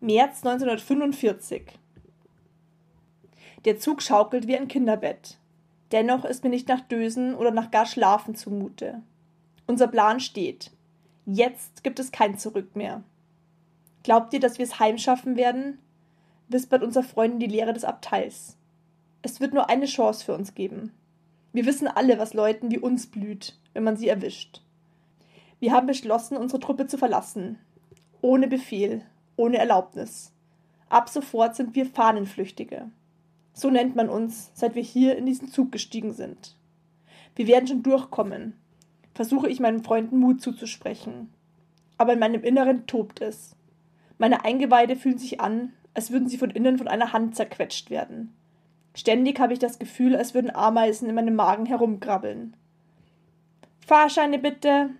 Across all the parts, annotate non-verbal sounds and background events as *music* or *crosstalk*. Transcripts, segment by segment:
März 1945. Der Zug schaukelt wie ein Kinderbett. Dennoch ist mir nicht nach Dösen oder nach gar Schlafen zumute. Unser Plan steht. Jetzt gibt es kein Zurück mehr. Glaubt ihr, dass wir es heimschaffen werden? wispert unser Freund in die Leere des Abteils. Es wird nur eine Chance für uns geben. Wir wissen alle, was Leuten wie uns blüht, wenn man sie erwischt. Wir haben beschlossen, unsere Truppe zu verlassen. Ohne Befehl, ohne Erlaubnis. Ab sofort sind wir Fahnenflüchtige. So nennt man uns, seit wir hier in diesen Zug gestiegen sind. Wir werden schon durchkommen, versuche ich meinen Freunden Mut zuzusprechen. Aber in meinem Inneren tobt es. Meine Eingeweide fühlen sich an, als würden sie von innen von einer Hand zerquetscht werden. Ständig habe ich das Gefühl, als würden Ameisen in meinem Magen herumkrabbeln. Fahrscheine bitte.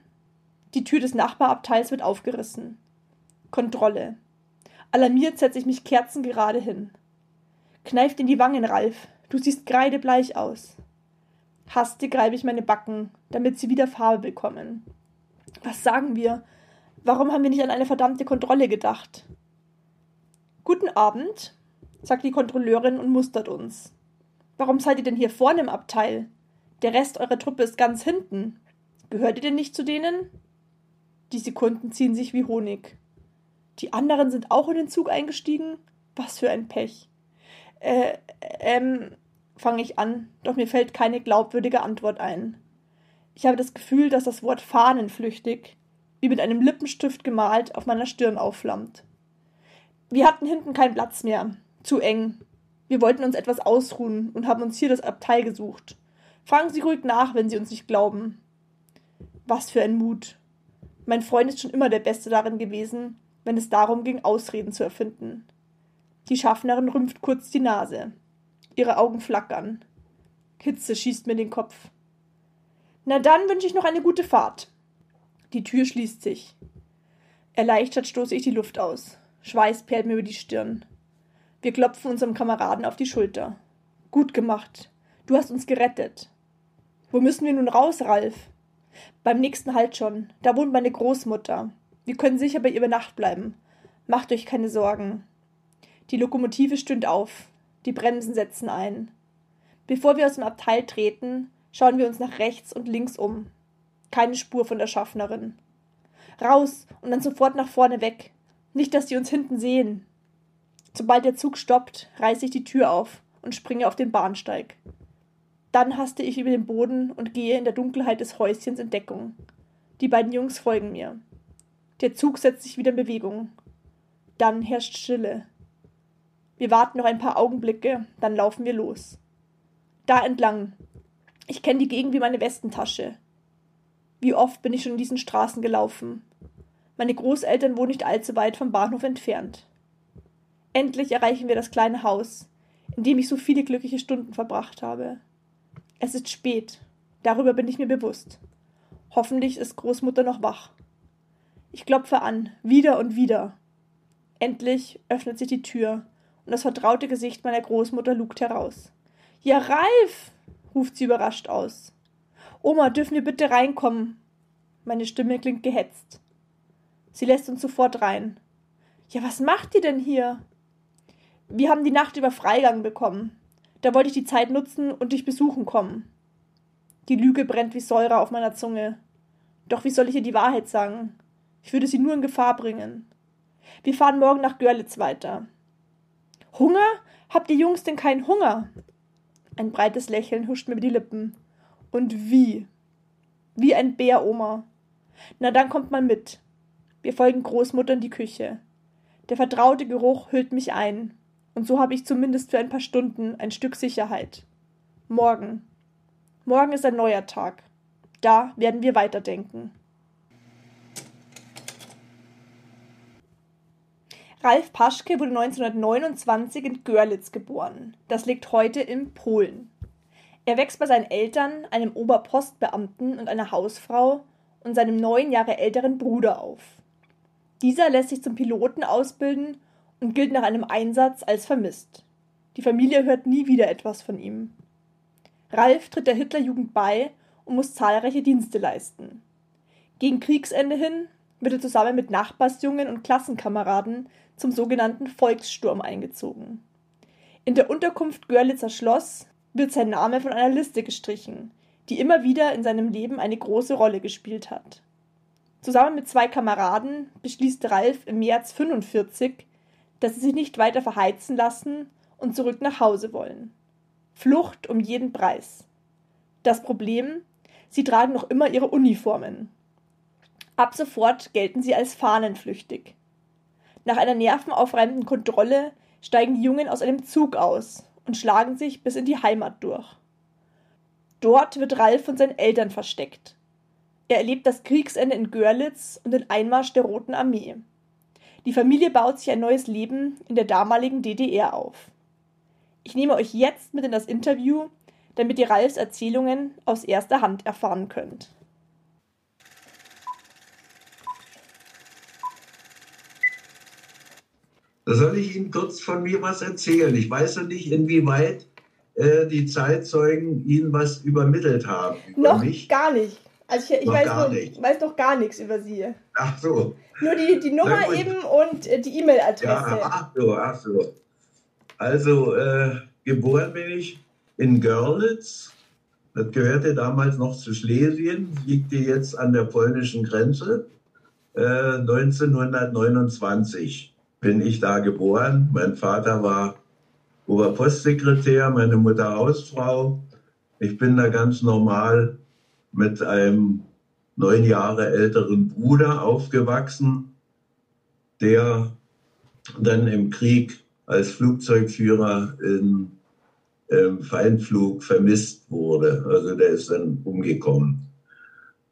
Die Tür des Nachbarabteils wird aufgerissen. Kontrolle. Alarmiert setze ich mich kerzengerade hin. Kneift in die Wangen, Ralf. Du siehst kreidebleich aus. Hastig reibe ich meine Backen, damit sie wieder Farbe bekommen. Was sagen wir? Warum haben wir nicht an eine verdammte Kontrolle gedacht? Guten Abend, sagt die Kontrolleurin und mustert uns. Warum seid ihr denn hier vorne im Abteil? Der Rest eurer Truppe ist ganz hinten. Gehört ihr denn nicht zu denen? Die Sekunden ziehen sich wie Honig. Die anderen sind auch in den Zug eingestiegen? Was für ein Pech. Äh, ähm, fange ich an, doch mir fällt keine glaubwürdige Antwort ein. Ich habe das Gefühl, dass das Wort fahnenflüchtig, wie mit einem Lippenstift gemalt, auf meiner Stirn aufflammt. Wir hatten hinten keinen Platz mehr. Zu eng. Wir wollten uns etwas ausruhen und haben uns hier das Abteil gesucht. Fragen Sie ruhig nach, wenn Sie uns nicht glauben. Was für ein Mut. Mein Freund ist schon immer der Beste darin gewesen, wenn es darum ging, Ausreden zu erfinden. Die Schaffnerin rümpft kurz die Nase. Ihre Augen flackern. Hitze schießt mir den Kopf. Na dann wünsche ich noch eine gute Fahrt. Die Tür schließt sich. Erleichtert stoße ich die Luft aus. Schweiß perlt mir über die Stirn. Wir klopfen unserem Kameraden auf die Schulter. Gut gemacht. Du hast uns gerettet. Wo müssen wir nun raus, Ralf? Beim nächsten Halt schon. Da wohnt meine Großmutter. Wir können sicher bei ihr über Nacht bleiben. Macht euch keine Sorgen. Die Lokomotive stöhnt auf. Die Bremsen setzen ein. Bevor wir aus dem Abteil treten, schauen wir uns nach rechts und links um. Keine Spur von der Schaffnerin. Raus und dann sofort nach vorne weg. Nicht, dass die uns hinten sehen. Sobald der Zug stoppt, reiße ich die Tür auf und springe auf den Bahnsteig. Dann haste ich über den Boden und gehe in der Dunkelheit des Häuschens in Deckung. Die beiden Jungs folgen mir. Der Zug setzt sich wieder in Bewegung. Dann herrscht Stille. Wir warten noch ein paar Augenblicke, dann laufen wir los. Da entlang. Ich kenne die Gegend wie meine Westentasche. Wie oft bin ich schon in diesen Straßen gelaufen. Meine Großeltern wohnen nicht allzu weit vom Bahnhof entfernt. Endlich erreichen wir das kleine Haus, in dem ich so viele glückliche Stunden verbracht habe. Es ist spät, darüber bin ich mir bewusst. Hoffentlich ist Großmutter noch wach. Ich klopfe an, wieder und wieder. Endlich öffnet sich die Tür und das vertraute Gesicht meiner Großmutter lugt heraus. Ja, Ralf! ruft sie überrascht aus. Oma, dürfen wir bitte reinkommen? Meine Stimme klingt gehetzt. Sie lässt uns sofort rein. Ja, was macht ihr denn hier? Wir haben die Nacht über Freigang bekommen. Da wollte ich die Zeit nutzen und dich besuchen kommen. Die Lüge brennt wie Säure auf meiner Zunge. Doch wie soll ich ihr die Wahrheit sagen? Ich würde sie nur in Gefahr bringen. Wir fahren morgen nach Görlitz weiter. Hunger? Habt ihr Jungs denn keinen Hunger? Ein breites Lächeln huscht mir über die Lippen. Und wie? Wie ein Bär, Oma. Na, dann kommt mal mit. Wir folgen Großmutter in die Küche. Der vertraute Geruch hüllt mich ein. Und so habe ich zumindest für ein paar Stunden ein Stück Sicherheit. Morgen. Morgen ist ein neuer Tag. Da werden wir weiterdenken. Ralf Paschke wurde 1929 in Görlitz geboren. Das liegt heute in Polen. Er wächst bei seinen Eltern, einem Oberpostbeamten und einer Hausfrau und seinem neun Jahre älteren Bruder auf. Dieser lässt sich zum Piloten ausbilden und gilt nach einem Einsatz als vermisst. Die Familie hört nie wieder etwas von ihm. Ralf tritt der Hitlerjugend bei und muss zahlreiche Dienste leisten. Gegen Kriegsende hin wird er zusammen mit Nachbarsjungen und Klassenkameraden zum sogenannten Volkssturm eingezogen. In der Unterkunft Görlitzer Schloss wird sein Name von einer Liste gestrichen, die immer wieder in seinem Leben eine große Rolle gespielt hat. Zusammen mit zwei Kameraden beschließt Ralf im März 45, dass sie sich nicht weiter verheizen lassen und zurück nach Hause wollen. Flucht um jeden Preis. Das Problem, sie tragen noch immer ihre Uniformen. Ab sofort gelten sie als fahnenflüchtig. Nach einer nervenaufreibenden Kontrolle steigen die Jungen aus einem Zug aus und schlagen sich bis in die Heimat durch. Dort wird Ralf von seinen Eltern versteckt. Er erlebt das Kriegsende in Görlitz und den Einmarsch der Roten Armee. Die Familie baut sich ein neues Leben in der damaligen DDR auf. Ich nehme euch jetzt mit in das Interview, damit ihr Ralfs Erzählungen aus erster Hand erfahren könnt. Da soll ich Ihnen kurz von mir was erzählen. Ich weiß ja nicht, inwieweit äh, die Zeitzeugen Ihnen was übermittelt haben. Über noch mich. gar nicht. Also ich, ich weiß, gar noch, nicht. weiß noch gar nichts über Sie. Ach so. Nur die, die Nummer eben und äh, die E-Mail-Adresse. Ja, ach so, ach so. Also, äh, geboren bin ich in Görlitz. Das gehörte damals noch zu Schlesien, liegt jetzt an der polnischen Grenze. Äh, 1929 bin ich da geboren. Mein Vater war Oberpostsekretär, meine Mutter Hausfrau. Ich bin da ganz normal mit einem neun Jahre älteren Bruder aufgewachsen, der dann im Krieg als Flugzeugführer im ähm, Feindflug vermisst wurde. Also der ist dann umgekommen.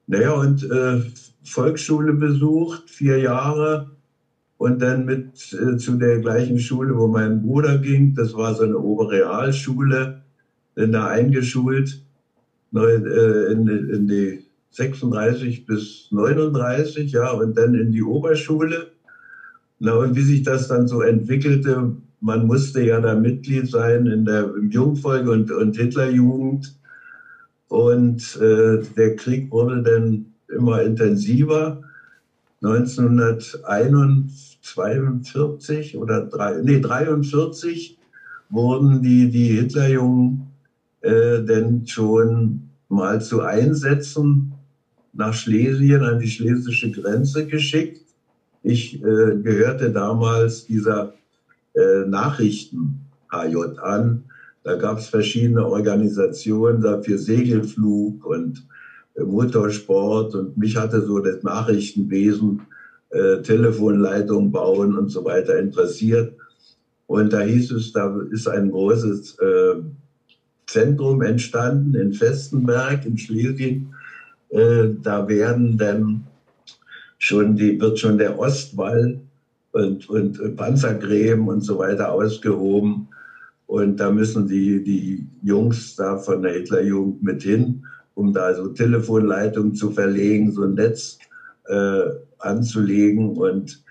Naja, und äh, Volksschule besucht, vier Jahre, und dann mit äh, zu der gleichen Schule, wo mein Bruder ging. Das war so eine Oberrealschule, dann da eingeschult äh, in, in die 36 bis 39, ja, und dann in die Oberschule. Na, und wie sich das dann so entwickelte, man musste ja da Mitglied sein in der im Jungvolk und, und Hitlerjugend. Und äh, der Krieg wurde dann immer intensiver. 1942 oder drei, nee, 43 wurden die, die Hitlerjungen äh, denn schon mal zu Einsätzen nach Schlesien an die schlesische Grenze geschickt. Ich äh, gehörte damals dieser äh, Nachrichten-HJ an. Da gab es verschiedene Organisationen dafür Segelflug und Motorsport und mich hatte so das Nachrichtenwesen, äh, Telefonleitung bauen und so weiter interessiert. Und da hieß es, da ist ein großes äh, Zentrum entstanden in Festenberg in Schlesien. Äh, da werden dann schon die, wird schon der Ostwall und, und Panzergräben und so weiter ausgehoben. Und da müssen die, die Jungs da von der Hitlerjugend mit hin um da so Telefonleitungen zu verlegen, so ein Netz äh, anzulegen. Und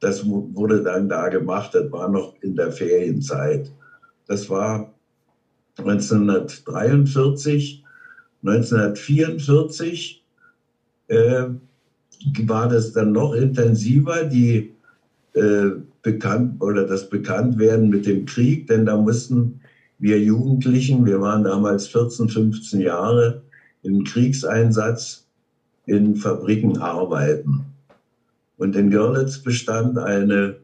das wurde dann da gemacht. Das war noch in der Ferienzeit. Das war 1943, 1944 äh, war das dann noch intensiver, die äh, bekannt oder das Bekanntwerden mit dem Krieg, denn da mussten wir Jugendlichen, wir waren damals 14, 15 Jahre, in Kriegseinsatz in Fabriken arbeiten. Und in Görlitz bestand eine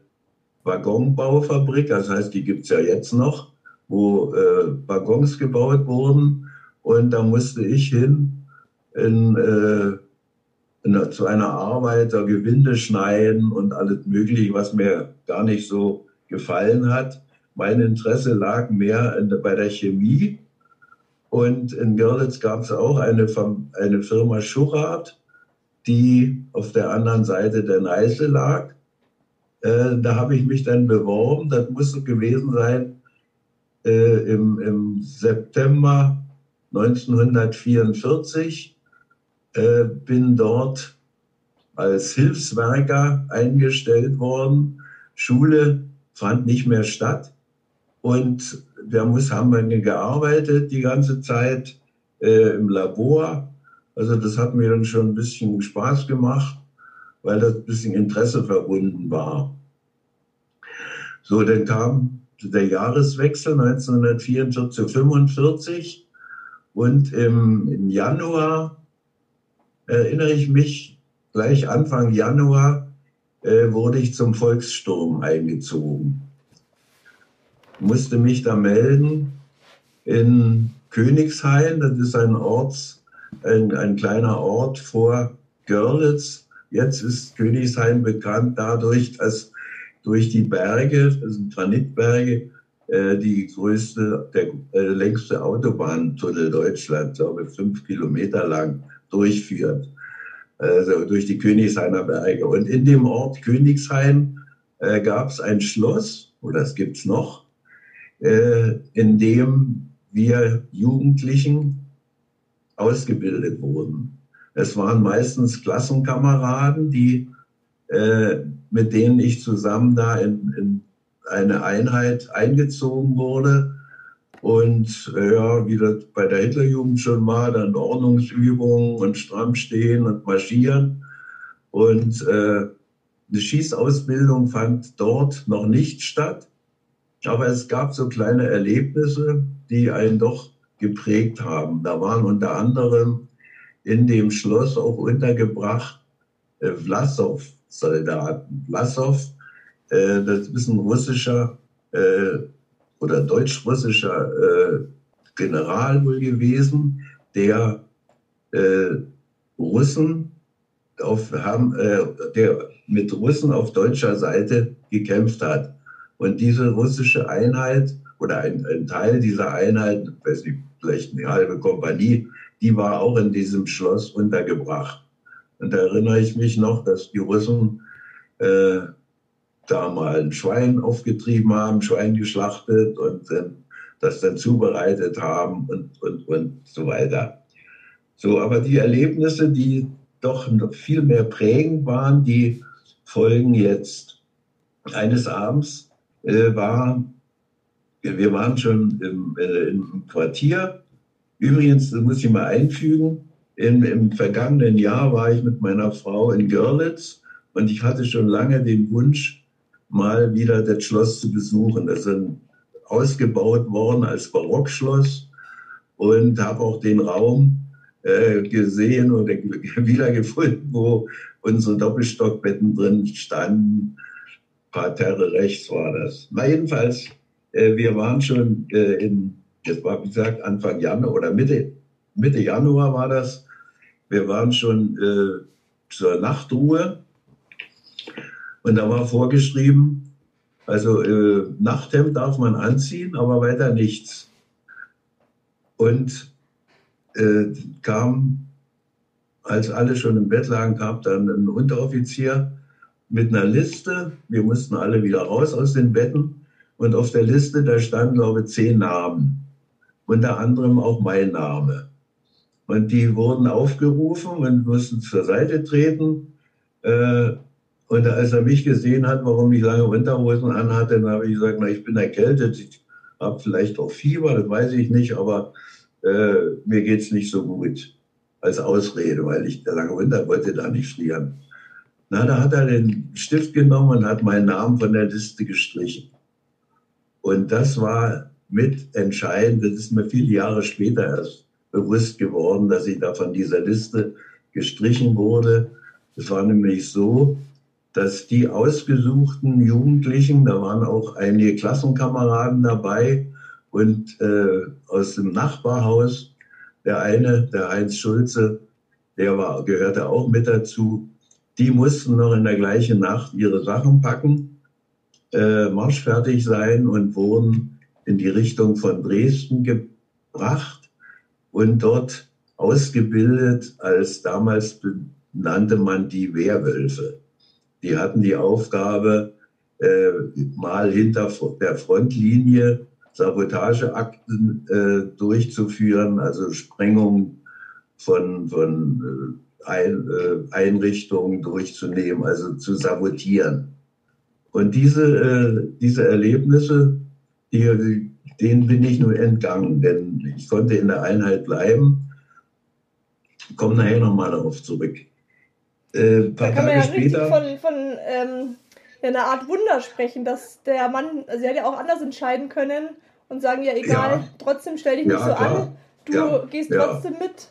Waggonbaufabrik, das heißt, die gibt es ja jetzt noch, wo äh, Waggons gebaut wurden. Und da musste ich hin in, äh, in, zu einer Arbeit, da Gewinde schneiden und alles Mögliche, was mir gar nicht so gefallen hat. Mein Interesse lag mehr in, bei der Chemie. Und in Görlitz gab es auch eine, eine Firma Schurat, die auf der anderen Seite der Neiße lag. Äh, da habe ich mich dann beworben. Das musste gewesen sein äh, im, im, September 1944. Äh, bin dort als Hilfswerker eingestellt worden. Schule fand nicht mehr statt. Und wir muss, haben wir gearbeitet die ganze Zeit äh, im Labor. Also das hat mir dann schon ein bisschen Spaß gemacht, weil das ein bisschen Interesse verbunden war. So, dann kam der Jahreswechsel 1944 zu 45 und im, im Januar erinnere ich mich, gleich Anfang Januar äh, wurde ich zum Volkssturm eingezogen. Musste mich da melden in Königshain, das ist ein Ort, ein, ein kleiner Ort vor Görlitz. Jetzt ist Königshain bekannt dadurch, dass durch die Berge, das sind Granitberge, äh, die größte, der äh, längste Autobahntunnel Deutschlands, glaube ich, fünf Kilometer lang durchführt also durch die Königshainer Berge. Und in dem Ort Königshain äh, gab es ein Schloss, oder es gibt es noch, äh, in dem wir Jugendlichen ausgebildet wurden. Es waren meistens Klassenkameraden, die, äh, mit denen ich zusammen da in, in eine Einheit eingezogen wurde und ja, wie das bei der Hitlerjugend schon war, dann Ordnungsübungen und stramm stehen und marschieren. Und äh, eine Schießausbildung fand dort noch nicht statt. Aber es gab so kleine Erlebnisse, die einen doch geprägt haben. Da waren unter anderem in dem Schloss auch untergebracht äh, Vlasov-Soldaten. Vlasov, äh, das ist ein russischer äh, oder deutsch-russischer äh, General wohl gewesen, der äh, Russen auf, haben, äh, der mit Russen auf deutscher Seite gekämpft hat. Und diese russische Einheit oder ein, ein Teil dieser Einheit, weiß nicht, vielleicht eine halbe Kompanie, die war auch in diesem Schloss untergebracht. Und da erinnere ich mich noch, dass die Russen äh, da mal ein Schwein aufgetrieben haben, Schwein geschlachtet und dann das dann zubereitet haben und, und, und so weiter. So, aber die Erlebnisse, die doch viel mehr prägend waren, die folgen jetzt. Eines Abends äh, war, wir waren schon im, äh, im Quartier. Übrigens, das muss ich mal einfügen, im, im vergangenen Jahr war ich mit meiner Frau in Görlitz und ich hatte schon lange den Wunsch, mal wieder das Schloss zu besuchen. Das ist ausgebaut worden als Barockschloss und habe auch den Raum äh, gesehen oder *laughs* wiedergefunden, wo unsere Doppelstockbetten drin standen. Parterre rechts war das. Na jedenfalls, äh, wir waren schon äh, in, das war wie gesagt Anfang Januar oder Mitte, Mitte Januar war das. Wir waren schon äh, zur Nachtruhe und da war vorgeschrieben, also äh, Nachthemd darf man anziehen, aber weiter nichts. Und äh, kam, als alle schon im Bett lagen, kam dann ein Unteroffizier mit einer Liste. Wir mussten alle wieder raus aus den Betten. Und auf der Liste, da standen, glaube ich, zehn Namen. Unter anderem auch mein Name. Und die wurden aufgerufen und mussten zur Seite treten. Äh, und als er mich gesehen hat, warum ich lange Unterhosen anhatte, dann habe ich gesagt, na, ich bin erkältet, ich habe vielleicht auch Fieber, das weiß ich nicht, aber äh, mir geht's nicht so gut. Als Ausrede, weil ich der lange Winter wollte da nicht frieren. Na, da hat er den Stift genommen und hat meinen Namen von der Liste gestrichen. Und das war mit entscheidend, das ist mir viele Jahre später erst bewusst geworden, dass ich da von dieser Liste gestrichen wurde. Es war nämlich so, dass die ausgesuchten Jugendlichen, da waren auch einige Klassenkameraden dabei und äh, aus dem Nachbarhaus, der eine, der Heinz Schulze, der war, gehörte auch mit dazu, die mussten noch in der gleichen Nacht ihre Sachen packen, äh, marschfertig sein und wurden in die Richtung von Dresden gebracht und dort ausgebildet als damals nannte man die Wehrwölfe. Die hatten die Aufgabe, äh, mal hinter der Frontlinie Sabotageakten äh, durchzuführen, also Sprengung von, von äh, Einrichtungen durchzunehmen, also zu sabotieren. Und diese, äh, diese Erlebnisse, die, denen bin ich nur entgangen, denn ich konnte in der Einheit bleiben. Komme nachher nochmal darauf zurück. Äh, da kann man ja später, richtig von, von ähm, einer Art Wunder sprechen, dass der Mann, also er hätte ja auch anders entscheiden können und sagen, ja egal, ja. trotzdem stell dich nicht ja, so klar. an, du gehst trotzdem mit,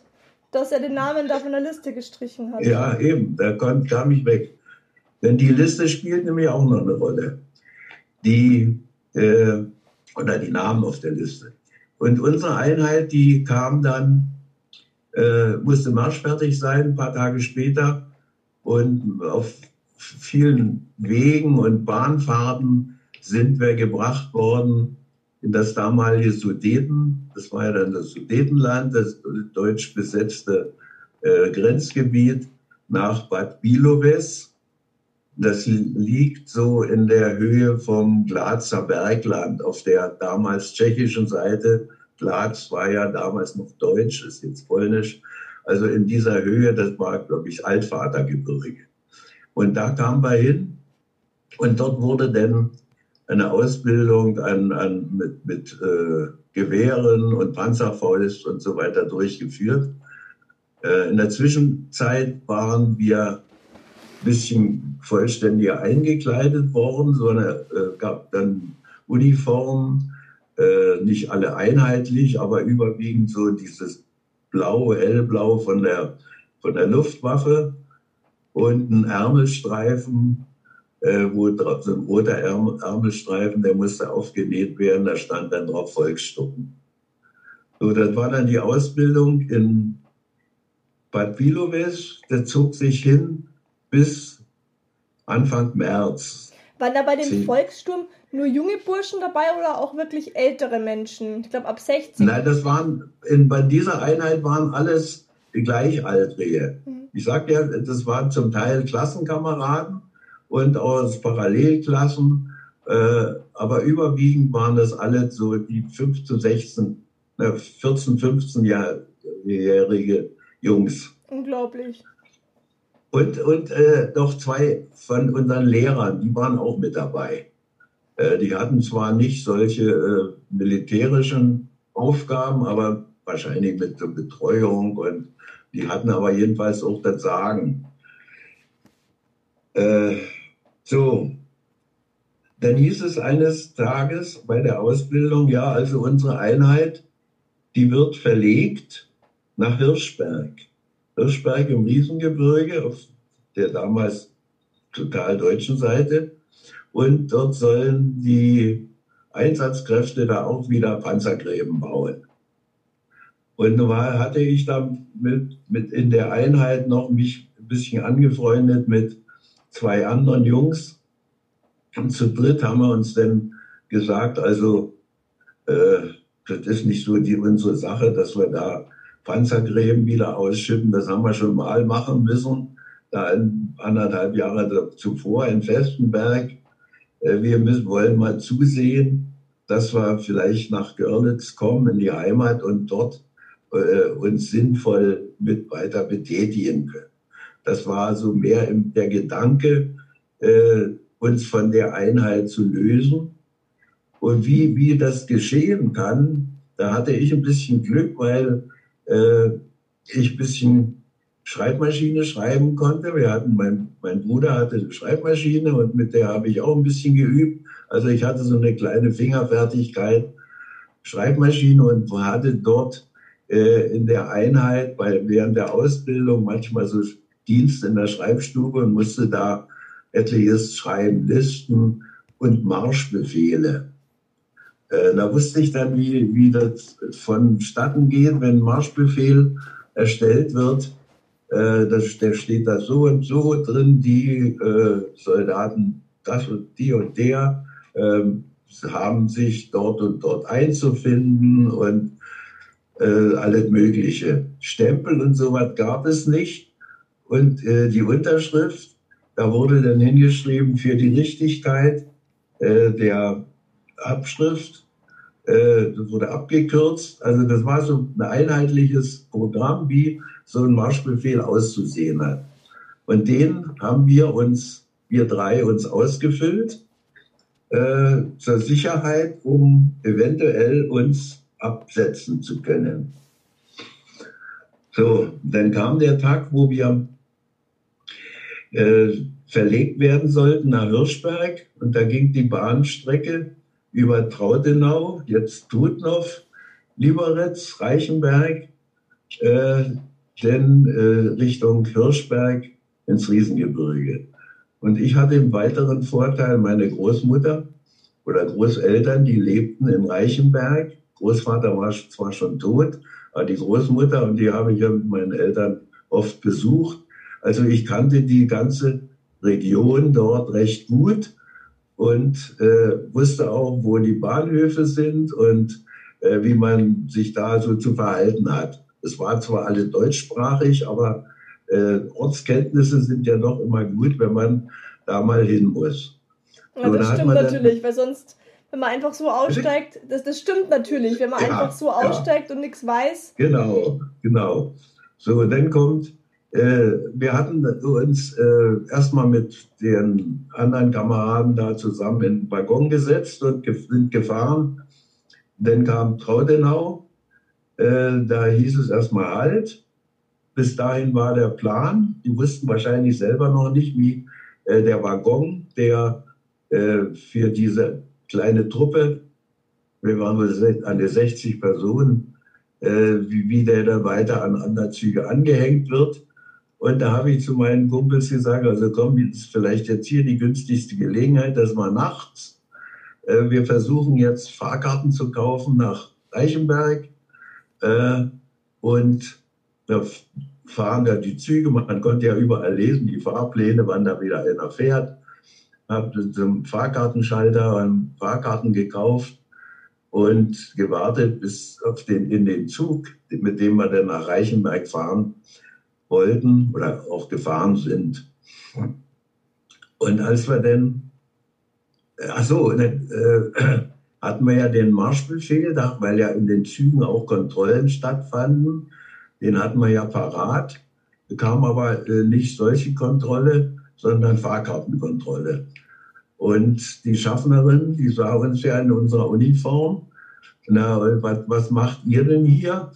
dass er den Namen da von der Liste gestrichen hat. Ja, eben, da kam, kam ich weg. Denn die Liste spielt nämlich auch noch eine Rolle. Die, äh, oder die Namen auf der Liste. Und unsere Einheit, die kam dann, äh, musste marschfertig sein, ein paar Tage später und auf vielen Wegen und Bahnfahrten sind wir gebracht worden in das damalige Sudeten. Das war ja dann das Sudetenland, das deutsch besetzte äh, Grenzgebiet nach Bad Bilowes. Das liegt so in der Höhe vom Glatzer Bergland auf der damals tschechischen Seite. Glatz war ja damals noch deutsch, ist jetzt polnisch. Also in dieser Höhe, das war, glaube ich, Altvatergebirge. Und da kamen wir hin und dort wurde dann eine Ausbildung an, an, mit, mit äh, Gewehren und Panzerfaust und so weiter durchgeführt. Äh, in der Zwischenzeit waren wir ein bisschen vollständiger eingekleidet worden, so eine, äh, gab dann Uniformen, äh, nicht alle einheitlich, aber überwiegend so dieses blaue, hellblau von der, von der Luftwaffe und ein Ärmelstreifen, äh, wo drauf, so ein roter Ärmelstreifen, der musste aufgenäht werden, da stand dann drauf Volksstucken. So, das war dann die Ausbildung in Bad Vilowes, der zog sich hin bis Anfang März. Waren da bei dem Volkssturm nur junge Burschen dabei oder auch wirklich ältere Menschen? Ich glaube ab 60. Nein, das waren, in, bei dieser Einheit waren alles Gleichaltrige. Mhm. Ich sag ja, das waren zum Teil Klassenkameraden und aus Parallelklassen, äh, aber überwiegend waren das alle so die 15, 16, äh, 14, 15-jährige Jungs. Unglaublich. Und, und äh, noch zwei von unseren Lehrern, die waren auch mit dabei. Äh, die hatten zwar nicht solche äh, militärischen Aufgaben, aber wahrscheinlich mit der Betreuung und die hatten aber jedenfalls auch das Sagen. Äh, so, dann hieß es eines Tages bei der Ausbildung, ja, also unsere Einheit, die wird verlegt nach Hirschberg. Hirschberg im Riesengebirge auf der damals total deutschen Seite. Und dort sollen die Einsatzkräfte da auch wieder Panzergräben bauen. Und nun hatte ich da mit, mit in der Einheit noch mich ein bisschen angefreundet mit zwei anderen Jungs. Und zu dritt haben wir uns dann gesagt, also äh, das ist nicht so die unsere Sache, dass wir da Panzergräben wieder ausschütten. Das haben wir schon mal machen müssen, da anderthalb Jahre zuvor in Festenberg. Äh, wir müssen, wollen mal zusehen, dass wir vielleicht nach Görlitz kommen, in die Heimat und dort äh, uns sinnvoll mit weiter betätigen können. Das war so mehr der Gedanke, äh, uns von der Einheit zu lösen. Und wie, wie das geschehen kann, da hatte ich ein bisschen Glück, weil äh, ich ein bisschen Schreibmaschine schreiben konnte. Wir hatten, mein, mein Bruder hatte eine Schreibmaschine und mit der habe ich auch ein bisschen geübt. Also ich hatte so eine kleine Fingerfertigkeit, Schreibmaschine und hatte dort äh, in der Einheit bei, während der Ausbildung manchmal so Dienst in der Schreibstube und musste da etliches schreiben, Listen und Marschbefehle. Äh, da wusste ich dann, wie, wie das vonstatten geht, wenn ein Marschbefehl erstellt wird. Äh, der steht da so und so drin, die äh, Soldaten, das und die und der, haben sich dort und dort einzufinden und alles Mögliche. Stempel und sowas gab es nicht. Und äh, die Unterschrift, da wurde dann hingeschrieben für die Richtigkeit äh, der Abschrift. Äh, das wurde abgekürzt. Also das war so ein einheitliches Programm, wie so ein Marschbefehl auszusehen hat. Und den haben wir uns, wir drei uns ausgefüllt äh, zur Sicherheit, um eventuell uns absetzen zu können. So, dann kam der Tag, wo wir äh, verlegt werden sollten nach Hirschberg und da ging die Bahnstrecke über Trautenau, jetzt Trutnow, Lieberitz, Reichenberg, äh, denn äh, Richtung Hirschberg ins Riesengebirge. Und ich hatte im weiteren Vorteil, meine Großmutter oder Großeltern, die lebten in Reichenberg. Großvater war zwar schon tot, aber die Großmutter und die habe ich ja mit meinen Eltern oft besucht. Also ich kannte die ganze Region dort recht gut und äh, wusste auch, wo die Bahnhöfe sind und äh, wie man sich da so zu verhalten hat. Es war zwar alle deutschsprachig, aber äh, Ortskenntnisse sind ja doch immer gut, wenn man da mal hin muss. Ja, das stimmt natürlich, weil sonst, wenn man einfach so aussteigt, das, das stimmt natürlich, wenn man ja, einfach so aussteigt ja. und nichts weiß. Genau, genau. So, dann kommt, wir hatten uns äh, erstmal mit den anderen Kameraden da zusammen in den Waggon gesetzt und sind gefahren. Dann kam Traudenau, äh, da hieß es erstmal halt. Bis dahin war der Plan. Die wussten wahrscheinlich selber noch nicht, wie äh, der Waggon, der äh, für diese kleine Truppe, wir waren an der 60 Personen, äh, wie, wie der dann weiter an andere Züge angehängt wird. Und da habe ich zu meinen Kumpels gesagt, also komm, ist vielleicht jetzt hier die günstigste Gelegenheit, dass wir nachts, äh, wir versuchen jetzt Fahrkarten zu kaufen nach Reichenberg äh, und da fahren ja die Züge, man konnte ja überall lesen, die Fahrpläne, wann da wieder einer fährt. Habe zum Fahrkartenschalter Fahrkarten gekauft und gewartet bis auf den, in den Zug, mit dem wir dann nach Reichenberg fahren wollten oder auch gefahren sind. Und als wir dann, ach so, äh, hatten wir ja den Marschbefehl, weil ja in den Zügen auch Kontrollen stattfanden. Den hatten wir ja parat, bekam aber äh, nicht solche Kontrolle, sondern Fahrkartenkontrolle. Und die Schaffnerin, die sah uns ja in unserer Uniform. Na, was, was macht ihr denn hier?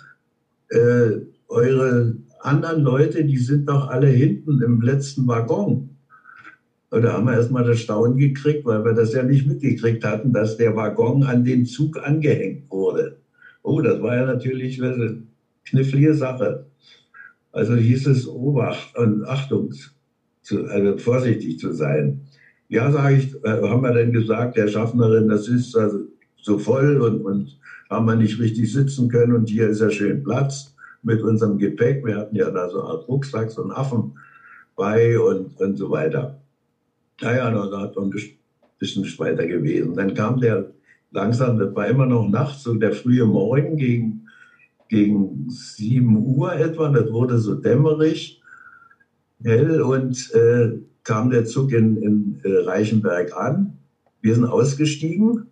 Äh, eure anderen Leute, die sind doch alle hinten im letzten Waggon. Und da haben wir erstmal das Staunen gekriegt, weil wir das ja nicht mitgekriegt hatten, dass der Waggon an den Zug angehängt wurde. Oh, das war ja natürlich eine knifflige Sache. Also hieß es Obacht und Achtung, zu, also vorsichtig zu sein. Ja, sage ich, äh, haben wir denn gesagt, der Schaffnerin, das ist also so voll und, und haben wir nicht richtig sitzen können und hier ist ja schön Platz mit unserem Gepäck. Wir hatten ja da so eine Art Rucksack, so einen Affen bei und, und so weiter. Naja, da hat man ein bisschen weiter gewesen. Dann kam der langsam, das war immer noch nachts, so der frühe Morgen gegen, gegen 7 Uhr etwa, das wurde so dämmerig, hell und äh, kam der Zug in, in äh, Reichenberg an. Wir sind ausgestiegen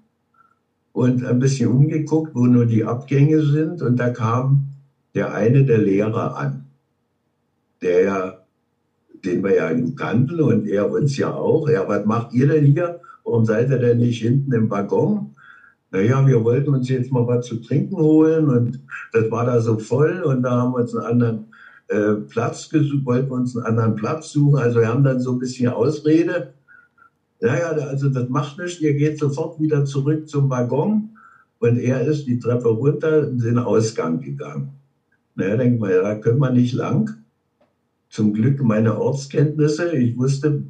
und ein bisschen umgeguckt, wo nur die Abgänge sind und da kam der eine der Lehrer an, der ja den wir ja kannten und er uns ja auch. Ja, was macht ihr denn hier? Warum seid ihr denn nicht hinten im Waggon? Naja, wir wollten uns jetzt mal was zu trinken holen und das war da so voll und da haben wir uns einen anderen äh, Platz gesucht, wollten uns einen anderen Platz suchen. Also wir haben dann so ein bisschen Ausrede. Naja, also das macht nichts, ihr geht sofort wieder zurück zum Waggon und er ist die Treppe runter in den Ausgang gegangen. Naja, denkt man, ja, da können wir nicht lang. Zum Glück meine Ortskenntnisse. Ich wusste,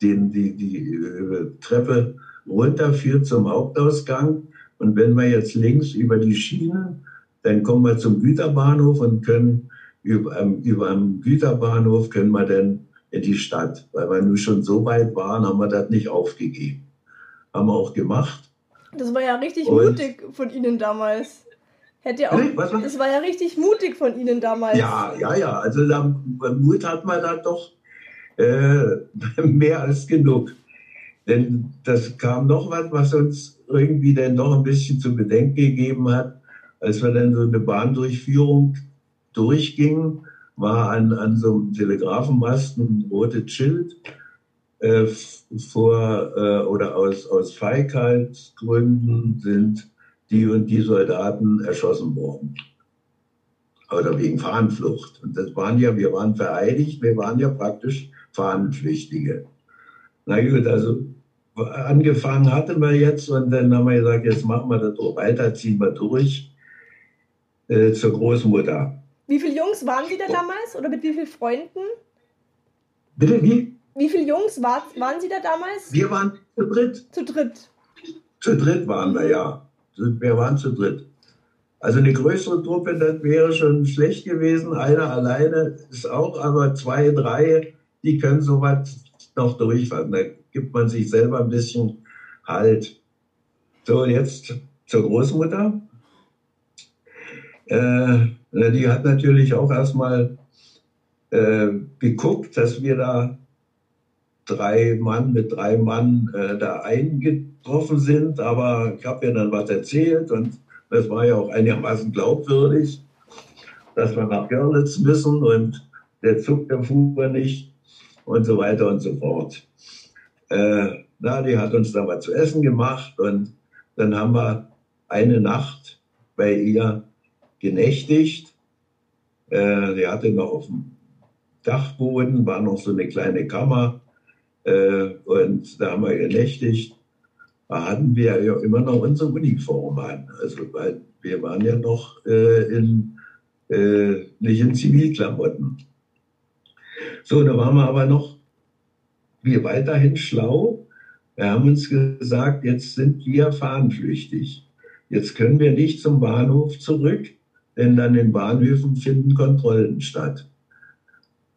den, die, die äh, Treppe runter führt zum Hauptausgang. Und wenn wir jetzt links über die Schienen, dann kommen wir zum Güterbahnhof und können über, ähm, über am Güterbahnhof können wir dann in die Stadt. Weil wir nun schon so weit waren, haben wir das nicht aufgegeben. Haben wir auch gemacht. Das war ja richtig Und- mutig von Ihnen damals. Hätte ja auch? Was war- das war ja richtig mutig von Ihnen damals. Ja, ja, ja. Also da, Mut hat man da doch äh, *laughs* mehr als genug. Denn das kam noch was, was uns irgendwie dann doch ein bisschen zu bedenken gegeben hat. Als wir dann so eine Bahndurchführung durchgingen, war an, an so einem Telegrafenmasten ein rotes Schild äh, vor äh, oder aus, aus Feigheitsgründen sind die und die Soldaten erschossen worden oder wegen Fahnenflucht. Und das waren ja, wir waren vereidigt, wir waren ja praktisch Fahnenflüchtige. Na gut, also angefangen hatten wir jetzt und dann haben wir gesagt, jetzt machen wir das doch weiter, ziehen wir durch äh, zur Großmutter. Wie viele Jungs waren Sie da damals? Oder mit wie vielen Freunden? Bitte wie? Wie viele Jungs war, waren Sie da damals? Wir waren zu dritt. Zu dritt. Zu dritt waren wir, ja. Wir waren zu dritt. Also eine größere Truppe, das wäre schon schlecht gewesen. Einer alleine ist auch, aber zwei, drei, die können sowas noch durchfahren. Da gibt man sich selber ein bisschen Halt. So, und jetzt zur Großmutter. Äh, die hat natürlich auch erstmal äh, geguckt, dass wir da drei Mann mit drei Mann äh, da eingetroffen sind, aber ich habe ihr dann was erzählt und das war ja auch einigermaßen glaubwürdig, dass wir nach Görlitz müssen und der Zug, der fuhr nicht und so weiter und so fort. Äh, na, die hat uns dann was zu essen gemacht und dann haben wir eine Nacht bei ihr genächtigt. Äh, die hatte noch auf dem Dachboden, war noch so eine kleine Kammer äh, und da haben wir genächtigt. Hatten wir ja immer noch unsere Uniform an. Also, weil wir waren ja noch äh, in, äh, nicht in Zivilklamotten. So, da waren wir aber noch, wir weiterhin schlau. Wir haben uns gesagt, jetzt sind wir fahnenflüchtig. Jetzt können wir nicht zum Bahnhof zurück, denn an den Bahnhöfen finden Kontrollen statt.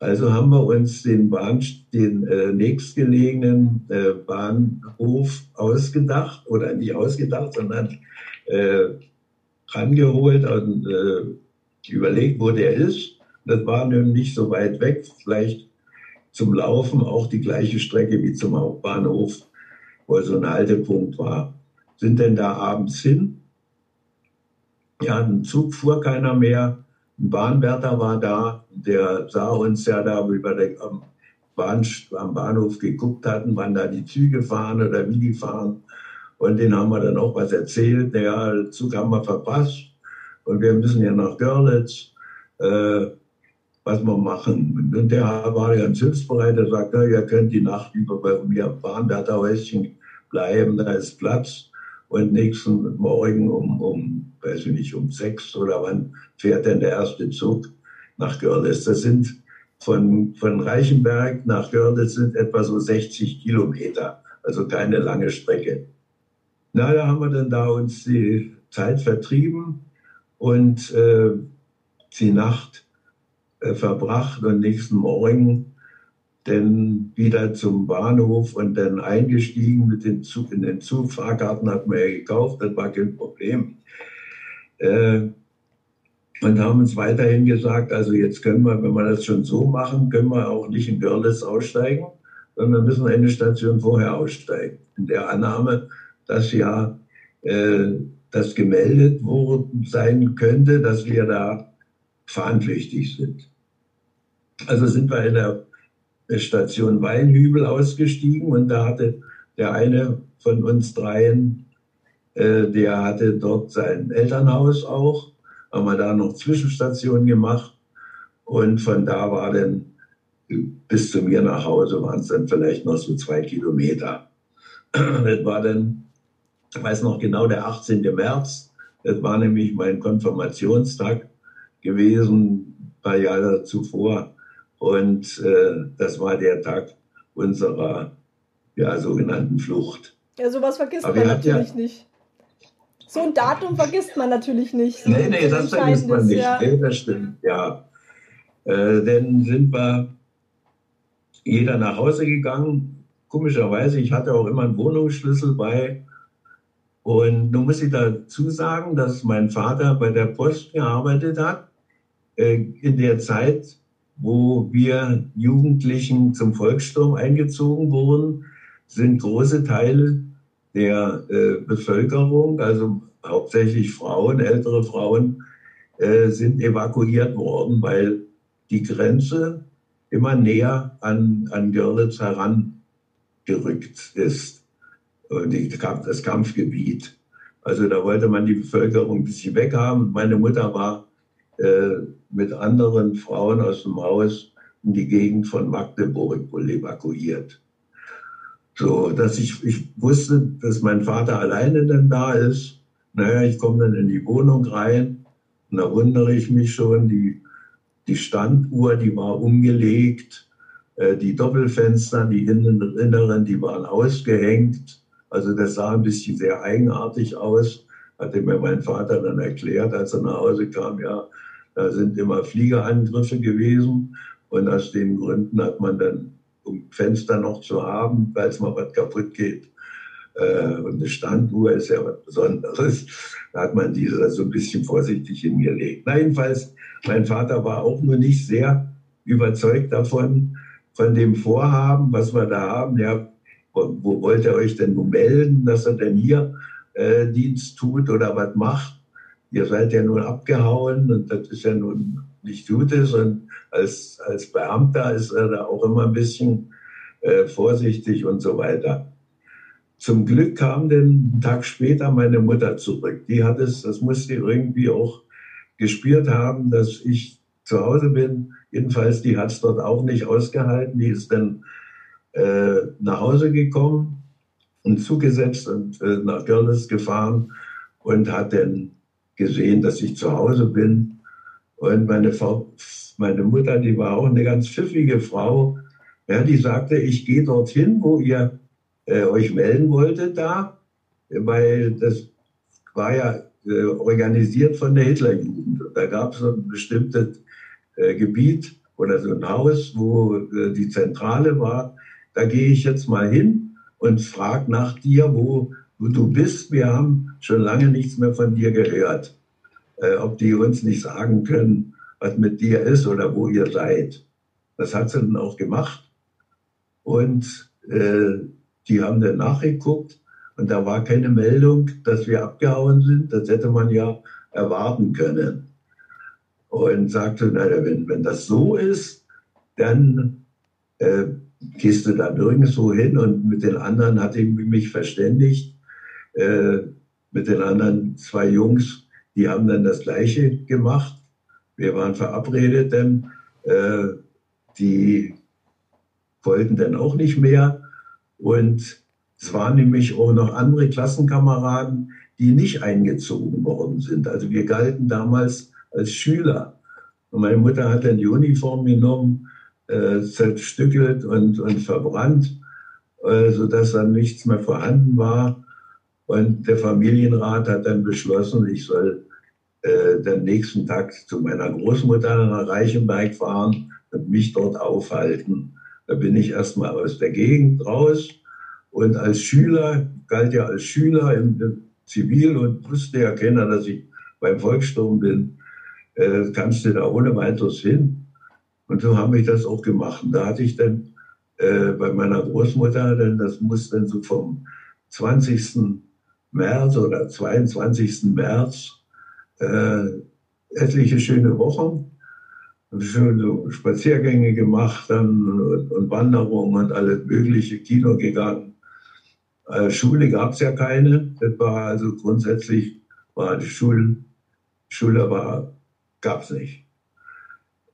Also haben wir uns den, Bahn, den äh, nächstgelegenen äh, Bahnhof ausgedacht oder nicht ausgedacht, sondern äh, rangeholt und äh, überlegt, wo der ist. Das war nun nicht so weit weg, vielleicht zum Laufen auch die gleiche Strecke wie zum Hauptbahnhof, wo so ein Haltepunkt war. Sind denn da abends hin? Ja, ein Zug fuhr keiner mehr. Ein Bahnwärter war da, der sah uns ja da, wie wir am, Bahn, am Bahnhof geguckt hatten, wann da die Züge fahren oder wie die fahren. Und den haben wir dann auch was erzählt. Naja, den Zug haben wir verpasst und wir müssen ja nach Görlitz. Äh, was wir machen. Und der war ganz hilfsbereit. Er sagt, ihr könnt die Nacht über bei mir im Bahnwärterhäuschen bleiben, da ist Platz. Und nächsten Morgen um, um, weiß ich nicht, um sechs oder wann fährt denn der erste Zug nach Görlitz? Das sind von, von Reichenberg nach Görlitz sind etwa so 60 Kilometer, also keine lange Strecke. Na, da haben wir dann da uns die Zeit vertrieben und äh, die Nacht äh, verbracht und nächsten Morgen dann wieder zum Bahnhof und dann eingestiegen mit dem Zug in den Zug. Fahrkarten hat man ja gekauft, das war kein Problem. Äh, und haben uns weiterhin gesagt, also jetzt können wir, wenn wir das schon so machen, können wir auch nicht in Görlitz aussteigen, sondern müssen eine Station vorher aussteigen. In der Annahme, dass ja äh, das gemeldet worden sein könnte, dass wir da fahnenpflichtig sind. Also sind wir in der Station Weinhübel ausgestiegen und da hatte der eine von uns dreien, äh, der hatte dort sein Elternhaus auch, haben wir da noch Zwischenstationen gemacht und von da war dann bis zu mir nach Hause waren es dann vielleicht noch so zwei Kilometer. *clears throat* Das war dann, ich weiß noch genau, der 18. März, das war nämlich mein Konfirmationstag gewesen, ein paar Jahre zuvor. Und äh, das war der Tag unserer ja, sogenannten Flucht. Ja, sowas vergisst Aber man natürlich ja- nicht. So ein Datum vergisst man natürlich nicht. Nee, nee, das vergisst man nicht. Ja. Nee, das stimmt, ja. Äh, dann sind wir jeder nach Hause gegangen. Komischerweise, ich hatte auch immer einen Wohnungsschlüssel bei. Und nun muss ich dazu sagen, dass mein Vater bei der Post gearbeitet hat, äh, in der Zeit, wo wir Jugendlichen zum Volkssturm eingezogen wurden, sind große Teile der äh, Bevölkerung, also hauptsächlich Frauen, ältere Frauen, äh, sind evakuiert worden, weil die Grenze immer näher an, an Görlitz herangerückt ist. Die, das Kampfgebiet. Also da wollte man die Bevölkerung ein bisschen weghaben. Meine Mutter war äh, mit anderen Frauen aus dem Haus in die Gegend von Magdeburg wohl evakuiert. So, dass ich, ich wusste, dass mein Vater alleine dann da ist. Naja, ich komme dann in die Wohnung rein und da wundere ich mich schon, die, die Standuhr, die war umgelegt, äh, die Doppelfenster, die inneren, die waren ausgehängt. Also das sah ein bisschen sehr eigenartig aus, hatte mir mein Vater dann erklärt, als er nach Hause kam, ja, da sind immer Fliegerangriffe gewesen und aus den Gründen hat man dann, um Fenster noch zu haben, falls mal was kaputt geht, äh, und eine Standuhr ist ja was Besonderes. Da hat man diese so ein bisschen vorsichtig hingelegt. Na, jedenfalls, mein Vater war auch nur nicht sehr überzeugt davon, von dem Vorhaben, was wir da haben. Ja, wo, wo wollt ihr euch denn nun melden, dass er denn hier äh, Dienst tut oder was macht? Ihr seid ja nun abgehauen und das ist ja nun nicht Gutes. Und als, als Beamter ist er da auch immer ein bisschen äh, vorsichtig und so weiter. Zum Glück kam dann einen Tag später meine Mutter zurück. Die hat es, das muss sie irgendwie auch gespürt haben, dass ich zu Hause bin. Jedenfalls, die hat es dort auch nicht ausgehalten. Die ist dann äh, nach Hause gekommen und zugesetzt und äh, nach Görlitz gefahren und hat dann gesehen, dass ich zu Hause bin. Und meine, Frau, meine Mutter, die war auch eine ganz pfiffige Frau, ja, die sagte, ich gehe dorthin, wo ihr äh, euch melden wolltet da, weil das war ja äh, organisiert von der Hitlerjugend. Und Da gab es ein bestimmtes äh, Gebiet oder so ein Haus, wo äh, die Zentrale war. Da gehe ich jetzt mal hin und frage nach dir, wo, wo du bist. Wir haben schon lange nichts mehr von dir gehört. Äh, ob die uns nicht sagen können, was mit dir ist oder wo ihr seid. Das hat sie dann auch gemacht. Und äh, die haben dann nachgeguckt und da war keine Meldung, dass wir abgehauen sind. Das hätte man ja erwarten können. Und sagte, naja, wenn, wenn das so ist, dann äh, gehst du da nirgendwo hin. Und mit den anderen hatte ich mich verständigt. Äh, mit den anderen zwei Jungs, die haben dann das Gleiche gemacht. Wir waren verabredet, denn äh, die wollten dann auch nicht mehr. Und es waren nämlich auch noch andere Klassenkameraden, die nicht eingezogen worden sind. Also wir galten damals als Schüler. Und meine Mutter hat dann die Uniform genommen, äh, zerstückelt und, und verbrannt, äh, sodass dann nichts mehr vorhanden war. Und der Familienrat hat dann beschlossen, ich soll den nächsten Tag zu meiner Großmutter nach Reichenberg fahren und mich dort aufhalten. Da bin ich erstmal aus der Gegend raus und als Schüler, galt ja als Schüler im, im Zivil und wusste ja keiner, dass ich beim Volkssturm bin, äh, kannst du da ohne weiteres hin. Und so habe ich das auch gemacht. Und da hatte ich dann äh, bei meiner Großmutter, denn das muss dann so vom 20. März oder 22. März äh, etliche schöne Wochen. Schön so Spaziergänge gemacht dann und, Wanderungen und alles mögliche, Kino gegangen. Äh, Schule gab es ja keine. Das war also grundsätzlich war die Schule, Schule war gab es nicht.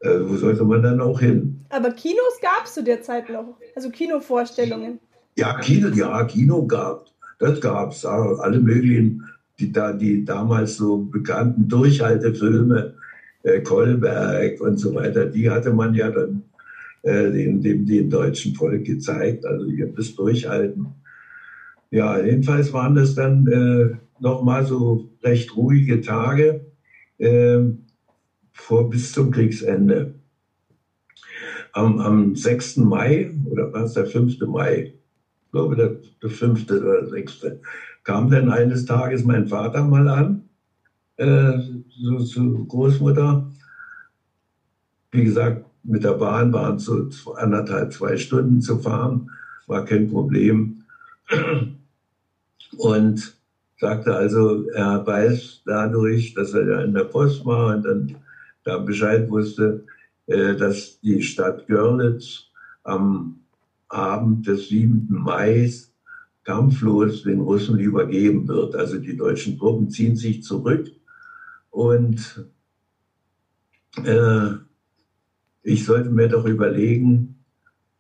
Äh, wo sollte man dann auch hin? Aber Kinos gab es zu der Zeit noch. Also Kinovorstellungen. Ja, Kino, ja, Kino gab das gab es. Alle möglichen, die, da, die damals so bekannten Durchhaltefilme, äh, Kolberg und so weiter, die hatte man ja dann äh, dem, dem, dem deutschen Volk gezeigt. Also ihr müsst durchhalten. Ja, jedenfalls waren das dann äh, nochmal so recht ruhige Tage äh, vor bis zum Kriegsende. Am, am 6. Mai, oder was der 5. Mai, ich glaube der, der 5. oder 6. kam dann eines Tages mein Vater mal an, äh, so, zu Großmutter. Wie gesagt, mit der Bahn waren es so anderthalb, zwei Stunden zu fahren, war kein Problem. Und sagte also, er weiß dadurch, dass er ja in der Post war und dann da Bescheid wusste, äh, dass die Stadt Görlitz am Abend des 7. Mai kampflos den Russen übergeben wird. Also die deutschen Truppen ziehen sich zurück und äh, ich sollte mir doch überlegen,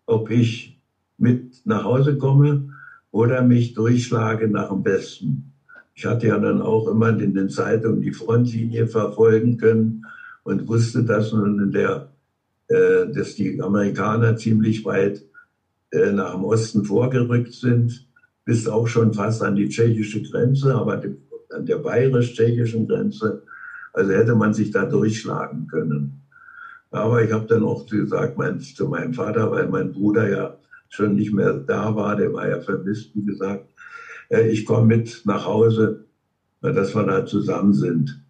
ob ich mit nach Hause komme oder mich durchschlage nach dem Westen. Ich hatte ja dann auch immer in den Zeitungen die Frontlinie verfolgen können und wusste, dass nun der, äh, dass die Amerikaner ziemlich weit äh, nach dem Osten vorgerückt sind, bis auch schon fast an die tschechische Grenze, aber an der bayerisch-tschechischen Grenze. Also hätte man sich da durchschlagen können. Aber ich habe dann auch gesagt mein, zu meinem Vater, weil mein Bruder ja schon nicht mehr da war, der war ja vermisst, wie gesagt, äh, ich komme mit nach Hause, dass wir da zusammen sind.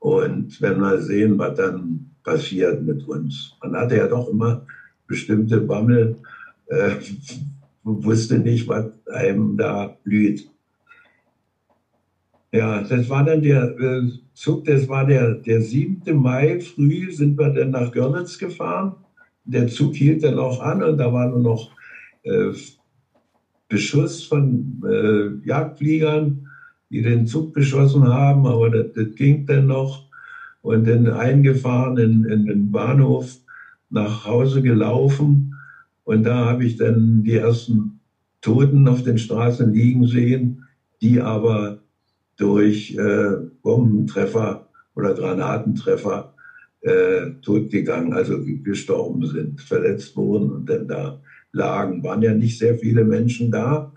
Und werden mal sehen, was dann passiert mit uns. Man hatte ja doch immer bestimmte Bammel, äh, wusste nicht, was einem da blüht. Ja, das war dann der äh, Zug, das war der, der 7. Mai früh, sind wir dann nach Görlitz gefahren. Der Zug hielt dann auch an und da war nur noch äh, Beschuss von äh, Jagdfliegern, die den Zug beschossen haben, aber das, das ging dann noch. Und dann eingefahren in, in den Bahnhof, nach Hause gelaufen. Und da habe ich dann die ersten Toten auf den Straßen liegen sehen, die aber durch äh, Bombentreffer oder Granatentreffer äh, totgegangen, also gestorben sind, verletzt wurden und dann da lagen. Waren ja nicht sehr viele Menschen da.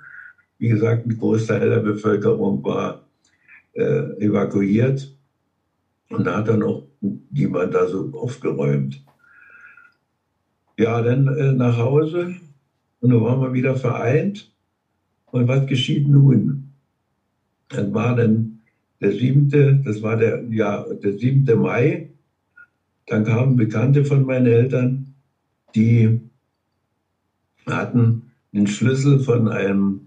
Wie gesagt, ein Großteil der Bevölkerung war äh, evakuiert und da hat dann auch niemand da so aufgeräumt. Ja, dann äh, nach Hause und dann waren wir wieder vereint. Und was geschieht nun? Dann war dann der siebte, das war der, ja, der siebte Mai. Dann kamen Bekannte von meinen Eltern, die hatten den Schlüssel von einem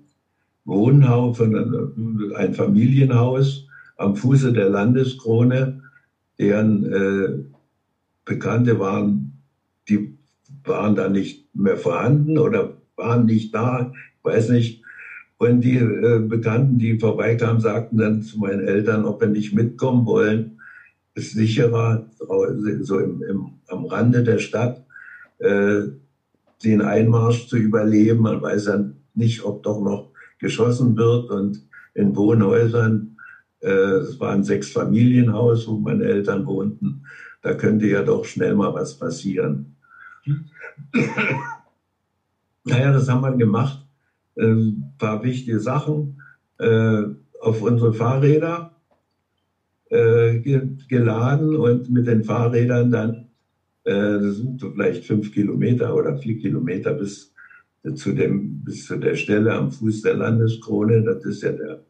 Wohnhaus, von einem, ein Familienhaus am Fuße der Landeskrone, deren äh, Bekannte waren, die waren da nicht mehr vorhanden oder waren nicht da, ich weiß nicht. Und die äh, Bekannten, die vorbeikamen, sagten dann zu meinen Eltern, ob wir nicht mitkommen wollen. Es ist sicherer, so im, im, am Rande der Stadt, äh, den Einmarsch zu überleben. Man weiß ja nicht, ob doch noch geschossen wird. Und in Wohnhäusern, äh, es war ein Sechs-Familienhaus, wo meine Eltern wohnten, da könnte ja doch schnell mal was passieren. *coughs* naja, das haben wir gemacht. Ein ähm, paar wichtige Sachen äh, auf unsere Fahrräder äh, geladen und mit den Fahrrädern dann äh, das sind vielleicht fünf Kilometer oder vier Kilometer bis zu, dem, bis zu der Stelle am Fuß der Landeskrone. Das ist ja der,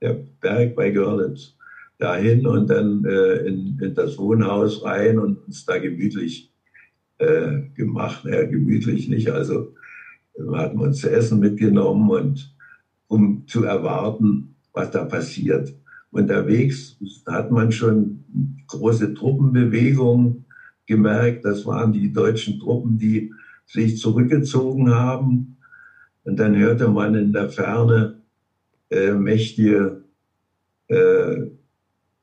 der Berg bei Görlitz. Dahin und dann in, in, das Wohnhaus rein und uns da gemütlich äh, gemacht. Naja, gemütlich nicht. Also wir hatten uns zu essen mitgenommen und um zu erwarten, was da passiert. Unterwegs hat man schon große Truppenbewegungen gemerkt, das waren die deutschen Truppen, die sich zurückgezogen haben. Und dann hörte man in der Ferne äh, mächtige äh,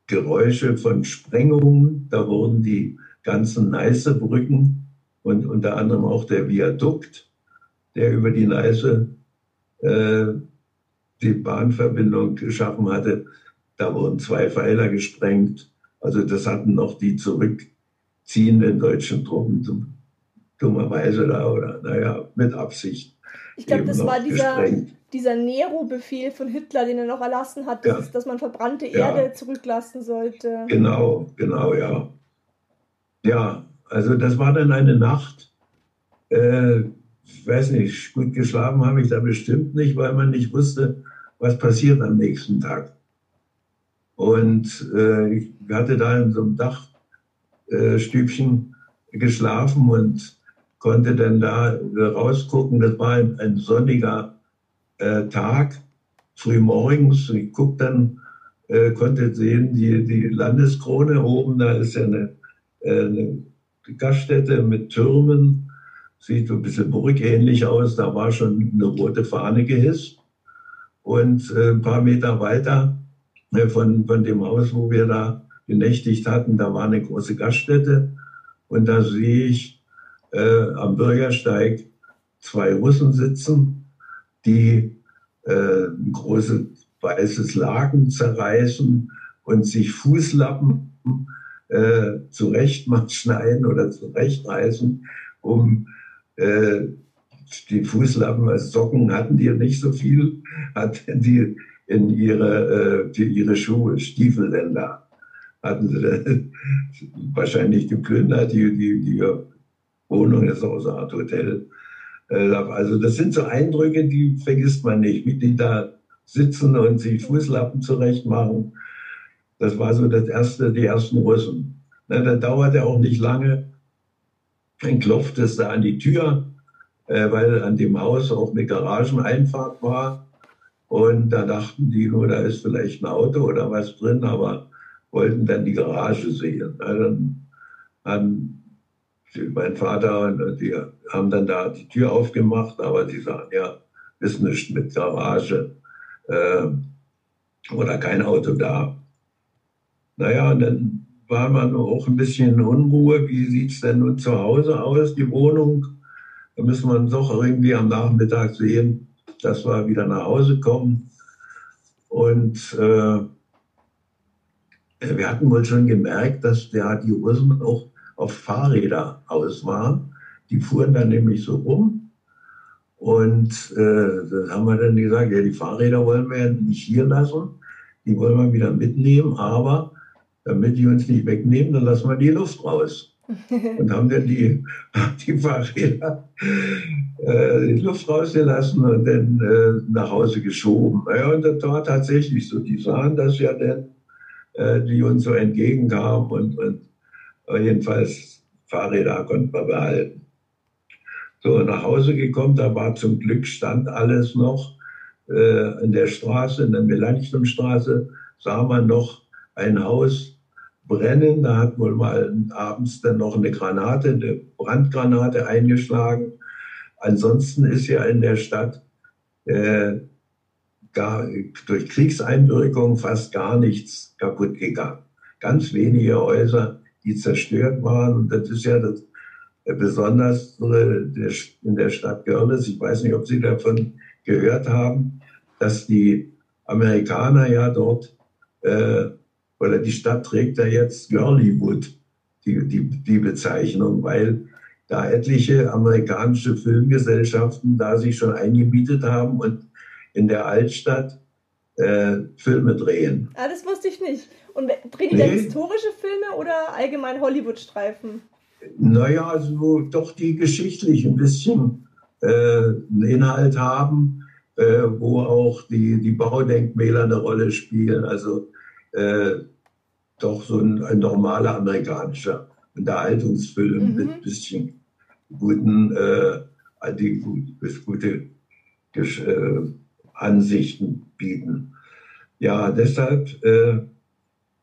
Geräusche von Sprengungen. Da wurden die ganzen Neiße-Brücken und unter anderem auch der Viadukt, der über die Neiße äh, die Bahnverbindung geschaffen hatte. Da wurden zwei Pfeiler gesprengt Also das hatten noch die zurückziehenden deutschen Truppen dummerweise da oder naja, mit Absicht. Ich glaube, das war dieser, dieser Nero-Befehl von Hitler, den er noch erlassen hat, dass, ja. dass man verbrannte Erde ja. zurücklassen sollte. Genau, genau, ja. Ja, also das war dann eine Nacht. Äh, ich weiß nicht, gut geschlafen habe ich da bestimmt nicht, weil man nicht wusste, was passiert am nächsten Tag. Und äh, ich hatte da in so einem Dachstübchen äh, geschlafen und konnte dann da rausgucken. Das war ein, ein sonniger äh, Tag, früh morgens. Ich guck dann, äh, konnte sehen, die, die Landeskrone oben, da ist ja eine, äh, eine Gaststätte mit Türmen, sieht ein bisschen burgähnlich aus. Da war schon eine rote Fahne gehisst. Und äh, ein paar Meter weiter äh, von, von dem Haus, wo wir da genächtigt hatten, da war eine große Gaststätte. Und da sehe ich äh, am Bürgersteig zwei Russen sitzen, die äh, ein großes weißes Laken zerreißen und sich Fußlappen äh, zurechtschneiden oder zurechtreißen, um äh, die Fußlappen als Socken hatten die nicht so viel, hatten *laughs* die in ihre, äh, ihre Schuhe, Stiefel denn da. Hatten sie *laughs* wahrscheinlich geplündert, die, die, die Wohnung ist auch so eine Art Hotel. Äh, also das sind so Eindrücke, die vergisst man nicht, wie die da sitzen und sich Fußlappen zurecht machen. Das war so das erste, die ersten Russen. Na, da dauerte auch nicht lange. Dann klopfte es da an die Tür, äh, weil an dem Haus auch eine Garageneinfahrt war. Und da dachten die nur, da ist vielleicht ein Auto oder was drin, aber wollten dann die Garage sehen. Na, dann haben mein Vater und die haben dann da die Tür aufgemacht, aber die sagen, ja, ist nicht mit Garage äh, oder kein Auto da. Naja, dann war man auch ein bisschen in Unruhe. Wie sieht es denn nun zu Hause aus, die Wohnung? Da müssen wir doch irgendwie am Nachmittag sehen, dass wir wieder nach Hause kommen. Und äh, wir hatten wohl schon gemerkt, dass der, die Russen auch auf Fahrräder aus waren. Die fuhren dann nämlich so rum. Und äh, dann haben wir dann gesagt, ja, die Fahrräder wollen wir ja nicht hier lassen. Die wollen wir wieder mitnehmen, aber damit die uns nicht wegnehmen, dann lassen wir die Luft raus. *laughs* und haben dann die, die Fahrräder äh, die Luft rausgelassen und dann äh, nach Hause geschoben. Ja, und das war tatsächlich so. Die sahen das ja dann, äh, die uns so entgegenkamen und, und jedenfalls Fahrräder konnten wir behalten. So, nach Hause gekommen, da war zum Glück stand alles noch äh, in der Straße, in der Melanchthonstraße, sah man noch ein Haus brennen. Da hat wohl mal abends dann noch eine Granate, eine Brandgranate eingeschlagen. Ansonsten ist ja in der Stadt äh, gar, durch Kriegseinwirkung fast gar nichts kaputt gegangen. Ganz wenige Häuser die zerstört waren. Und das ist ja das Besondere in der Stadt Görlitz. Ich weiß nicht, ob Sie davon gehört haben, dass die Amerikaner ja dort, äh, oder die Stadt trägt ja jetzt Girlywood, die, die, die Bezeichnung, weil da etliche amerikanische Filmgesellschaften da sich schon eingemietet haben und in der Altstadt äh, Filme drehen. Ah, das wusste ich nicht. Und drehen die nee. dann historische Filme oder allgemein Hollywood-Streifen? Naja, also doch die geschichtlich ein bisschen äh, einen Inhalt haben, äh, wo auch die, die Baudenkmäler eine Rolle spielen. Also äh, doch so ein, ein, normaler amerikanischer Unterhaltungsfilm mhm. mit ein bisschen guten, äh, die, gute äh, Ansichten bieten. Ja, deshalb äh,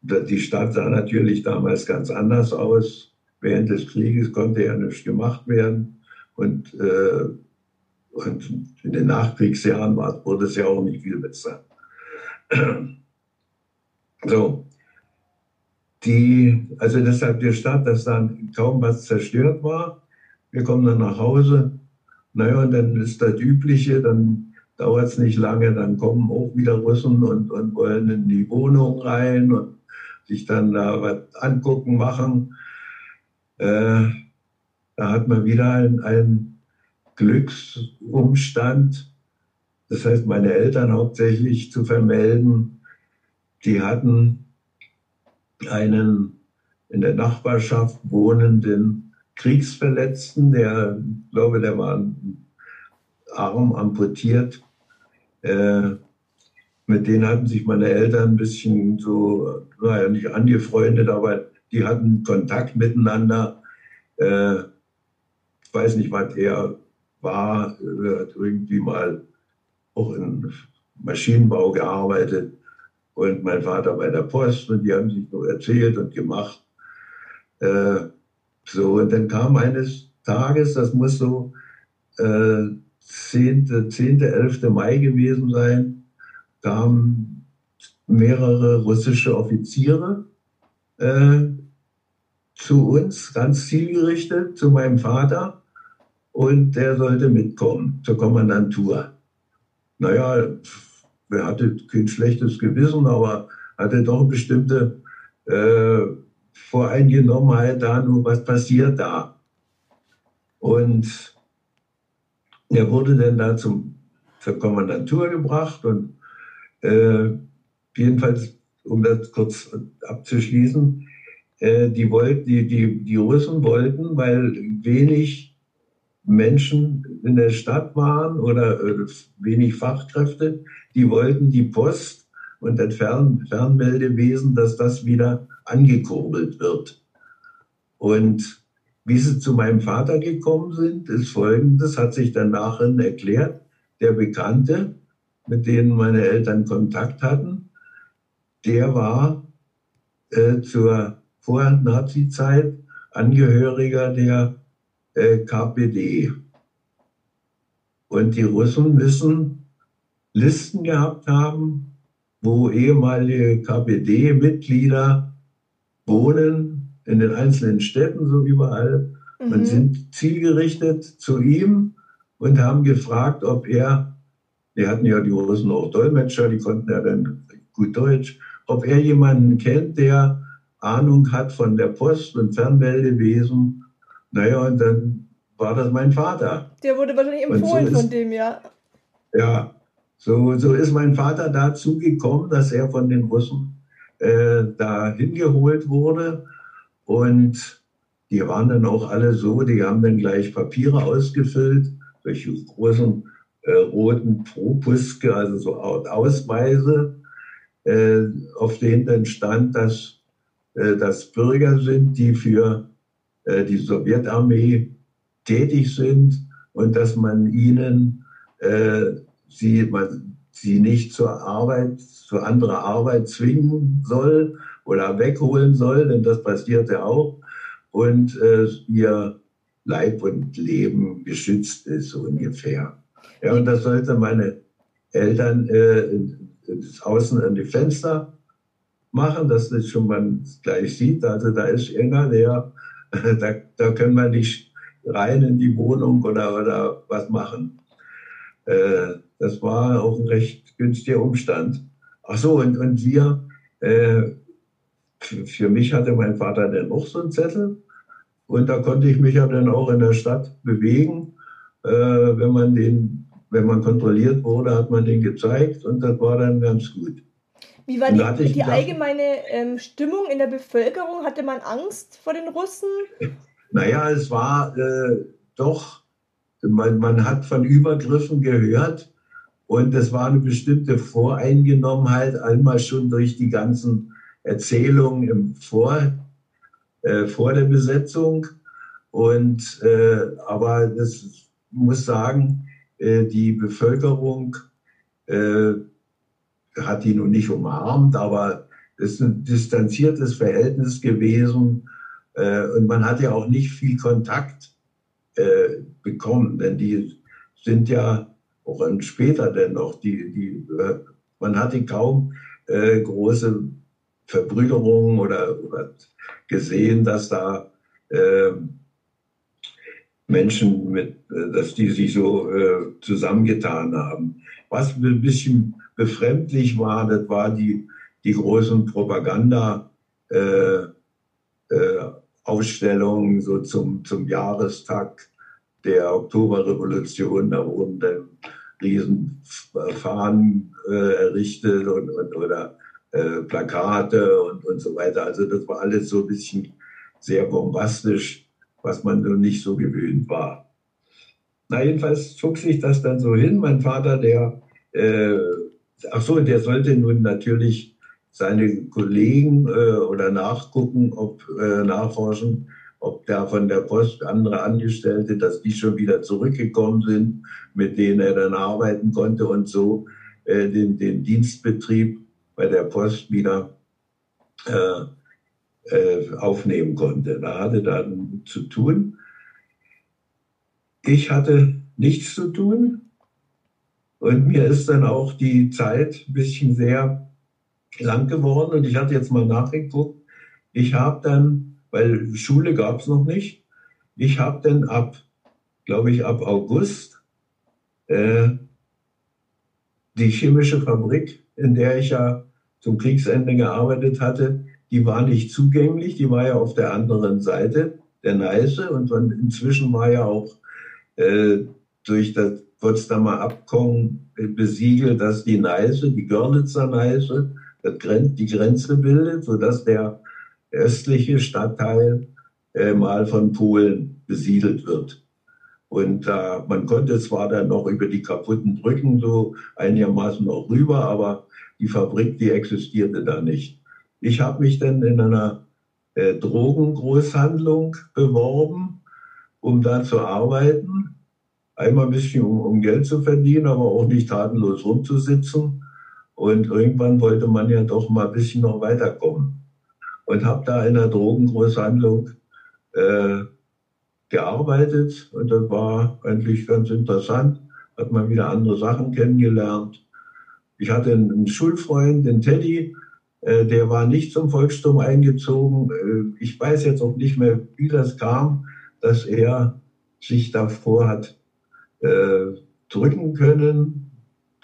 die Stadt sah natürlich damals ganz anders aus. Während des Krieges konnte ja nichts gemacht werden. Und, äh, und in den Nachkriegsjahren war, wurde es ja auch nicht viel besser. So, die, also deshalb die Stadt, dass dann kaum was zerstört war. Wir kommen dann nach Hause. Naja, und dann ist das Übliche, dann dauert es nicht lange, dann kommen auch wieder Russen und, und wollen in die Wohnung rein und sich dann da was angucken, machen. Äh, da hat man wieder einen Glücksumstand. Das heißt, meine Eltern hauptsächlich zu vermelden, die hatten einen in der Nachbarschaft wohnenden Kriegsverletzten, der, glaube, der war Arm amputiert. Äh, mit denen hatten sich meine Eltern ein bisschen so, naja, nicht angefreundet, aber die hatten Kontakt miteinander. Äh, ich weiß nicht, was er war, er hat irgendwie mal auch im Maschinenbau gearbeitet und mein Vater bei der Post und die haben sich nur erzählt und gemacht. Äh, so, und dann kam eines Tages, das muss so äh, 10., 10., 11. Mai gewesen sein, kamen mehrere russische Offiziere äh, zu uns, ganz zielgerichtet, zu meinem Vater. Und der sollte mitkommen zur Kommandantur. Naja, er hatte kein schlechtes Gewissen, aber hatte doch eine bestimmte äh, Voreingenommenheit da, nur was passiert da. Und er wurde dann da zum, zur Kommandantur gebracht und äh, jedenfalls, um das kurz abzuschließen, äh, die, wollten, die, die, die Russen wollten, weil wenig Menschen in der Stadt waren oder äh, wenig Fachkräfte, die wollten die Post und das Fern Fernmeldewesen, dass das wieder angekurbelt wird. Und wie sie zu meinem Vater gekommen sind, ist folgendes, hat sich dann nachher erklärt, der Bekannte, mit denen meine Eltern Kontakt hatten, der war äh, zur Vor-Nazi-Zeit Angehöriger der äh, KPD. Und die Russen müssen Listen gehabt haben, wo ehemalige KPD-Mitglieder wohnen, in den einzelnen Städten, so überall, mhm. und sind zielgerichtet zu ihm und haben gefragt, ob er die hatten ja die Russen auch Dolmetscher, die konnten ja dann gut Deutsch. Ob er jemanden kennt, der Ahnung hat von der Post und Fernmeldewesen. Naja, und dann war das mein Vater. Der wurde wahrscheinlich empfohlen so ist, von dem, ja. Ja, so, so ist mein Vater dazu gekommen, dass er von den Russen äh, da hingeholt wurde. Und die waren dann auch alle so, die haben dann gleich Papiere ausgefüllt, solche großen äh, roten Propuske, also so Ausweise, äh, auf denen dann stand, dass äh, das Bürger sind, die für äh, die Sowjetarmee tätig sind und dass man ihnen äh, sie, man, sie nicht zur Arbeit, zu anderer Arbeit zwingen soll oder wegholen soll, denn das passierte auch, und äh, ihr Leib und Leben geschützt ist, so ungefähr. Ja, und das sollte meine Eltern äh, außen an die Fenster machen, dass das schon man gleich sieht. Also da ist einer, der, *laughs* da, da können wir nicht rein in die Wohnung oder, oder was machen. Äh, das war auch ein recht günstiger Umstand. Ach so, und, und wir, äh, für mich hatte mein Vater dann auch so einen Zettel. Und da konnte ich mich ja dann auch in der Stadt bewegen, äh, wenn man den wenn man kontrolliert wurde, hat man den gezeigt und das war dann ganz gut. Wie war die, die allgemeine ähm, Stimmung in der Bevölkerung? Hatte man Angst vor den Russen? *laughs* Naja, es war äh, doch, man, man hat von Übergriffen gehört und es war eine bestimmte Voreingenommenheit, einmal schon durch die ganzen Erzählungen im vor, äh, vor der Besetzung. Und äh, aber das muss sagen, äh, die Bevölkerung äh, hat die nun nicht umarmt, aber es ist ein distanziertes Verhältnis gewesen und man hat ja auch nicht viel Kontakt äh, bekommen, denn die sind ja auch später denn noch, die, die, äh, man hatte kaum äh, große Verbrüderungen oder, gesehen, dass da äh, Menschen, mit, äh, dass die sich so äh, zusammengetan haben. Was ein bisschen befremdlich war, das war die, die großen Propaganda äh, äh, Ausstellungen so zum, zum Jahrestag der Oktoberrevolution. Da wurden dann Riesenfahnen äh, errichtet und, und, oder äh, Plakate und, und so weiter. Also das war alles so ein bisschen sehr bombastisch, was man so nicht so gewöhnt war. Na, jedenfalls zog sich das dann so hin. Mein Vater, der, äh, ach so, der sollte nun natürlich seine Kollegen äh, oder nachgucken, ob äh, nachforschen, ob da von der Post andere Angestellte, dass die schon wieder zurückgekommen sind, mit denen er dann arbeiten konnte und so äh, den, den Dienstbetrieb bei der Post wieder äh, äh, aufnehmen konnte. Da hatte dann zu tun. Ich hatte nichts zu tun und mir ist dann auch die Zeit ein bisschen sehr lang geworden und ich hatte jetzt mal nachgeguckt. Ich habe dann, weil Schule gab es noch nicht, ich habe dann ab, glaube ich, ab August äh, die chemische Fabrik, in der ich ja zum Kriegsende gearbeitet hatte, die war nicht zugänglich, die war ja auf der anderen Seite der Neiße und inzwischen war ja auch äh, durch das Potsdamer Abkommen besiegelt, dass die Neiße, die Görlitzer Neiße, die Grenze bildet, sodass der östliche Stadtteil äh, mal von Polen besiedelt wird. Und äh, man konnte zwar dann noch über die kaputten Brücken so einigermaßen noch rüber, aber die Fabrik, die existierte da nicht. Ich habe mich dann in einer äh, Drogengroßhandlung beworben, um da zu arbeiten. Einmal ein bisschen, um, um Geld zu verdienen, aber auch nicht tatenlos rumzusitzen. Und irgendwann wollte man ja doch mal ein bisschen noch weiterkommen. Und habe da in der Drogengroßhandlung äh, gearbeitet und das war eigentlich ganz interessant. Hat man wieder andere Sachen kennengelernt. Ich hatte einen Schulfreund, den Teddy, äh, der war nicht zum Volkssturm eingezogen. Äh, ich weiß jetzt auch nicht mehr, wie das kam, dass er sich davor hat äh, drücken können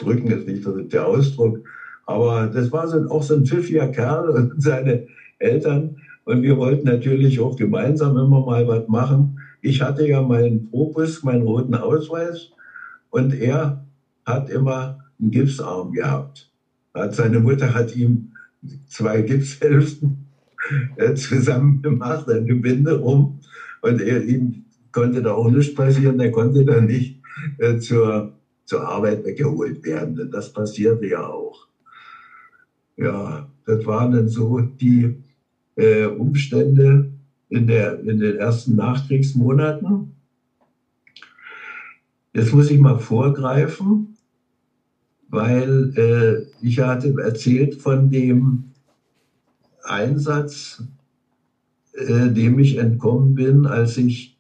drücken ist nicht der Ausdruck, aber das war so, auch so ein pfiffiger Kerl und *laughs* seine Eltern. Und wir wollten natürlich auch gemeinsam immer mal was machen. Ich hatte ja meinen Propus, meinen roten Ausweis und er hat immer einen Gipsarm gehabt. Hat, seine Mutter hat ihm zwei Gipshälften äh, zusammen gemacht, eine Binde um und er, ihm konnte da auch nichts passieren, er konnte da nicht äh, zur zur Arbeit weggeholt werden. Denn das passierte ja auch. Ja, das waren dann so die äh, Umstände in, der, in den ersten Nachkriegsmonaten. Jetzt muss ich mal vorgreifen, weil äh, ich hatte erzählt von dem Einsatz, äh, dem ich entkommen bin, als ich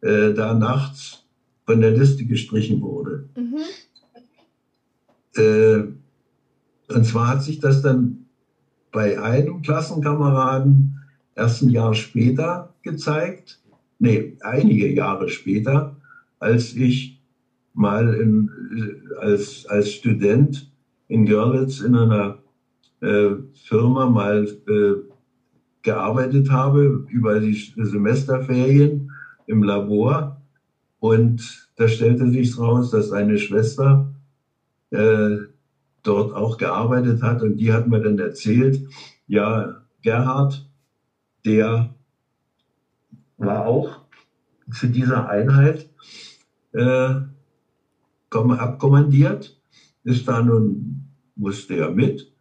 äh, da nachts von der Liste gestrichen wurde. Mhm. Äh, und zwar hat sich das dann bei einem Klassenkameraden erst ein Jahr später gezeigt, nee, einige Jahre später, als ich mal in, als, als Student in Görlitz in einer äh, Firma mal äh, gearbeitet habe über die Semesterferien im Labor und da stellte sich raus, dass eine Schwester äh, dort auch gearbeitet hat und die hat mir dann erzählt, ja, Gerhard, der war auch zu dieser Einheit äh, abkommandiert, ist da nun, musste er mit.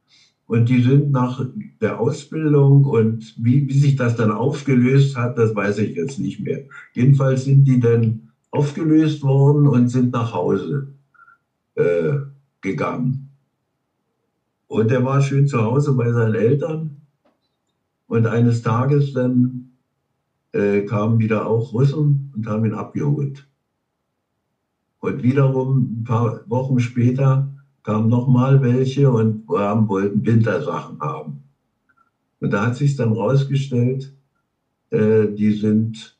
Und die sind nach der Ausbildung und wie, wie sich das dann aufgelöst hat, das weiß ich jetzt nicht mehr. Jedenfalls sind die dann aufgelöst worden und sind nach Hause äh, gegangen. Und er war schön zu Hause bei seinen Eltern. Und eines Tages dann äh, kamen wieder auch Russen und haben ihn abgeholt. Und wiederum ein paar Wochen später kamen nochmal welche und haben, wollten Wintersachen haben. Und da hat sich dann rausgestellt, äh, die sind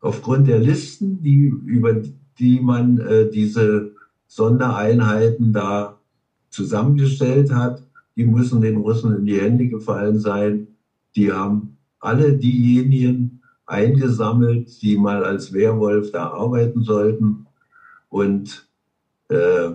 aufgrund der Listen, die, über die man äh, diese Sondereinheiten da zusammengestellt hat, die müssen den Russen in die Hände gefallen sein, die haben alle diejenigen eingesammelt, die mal als Werwolf da arbeiten sollten. Und äh,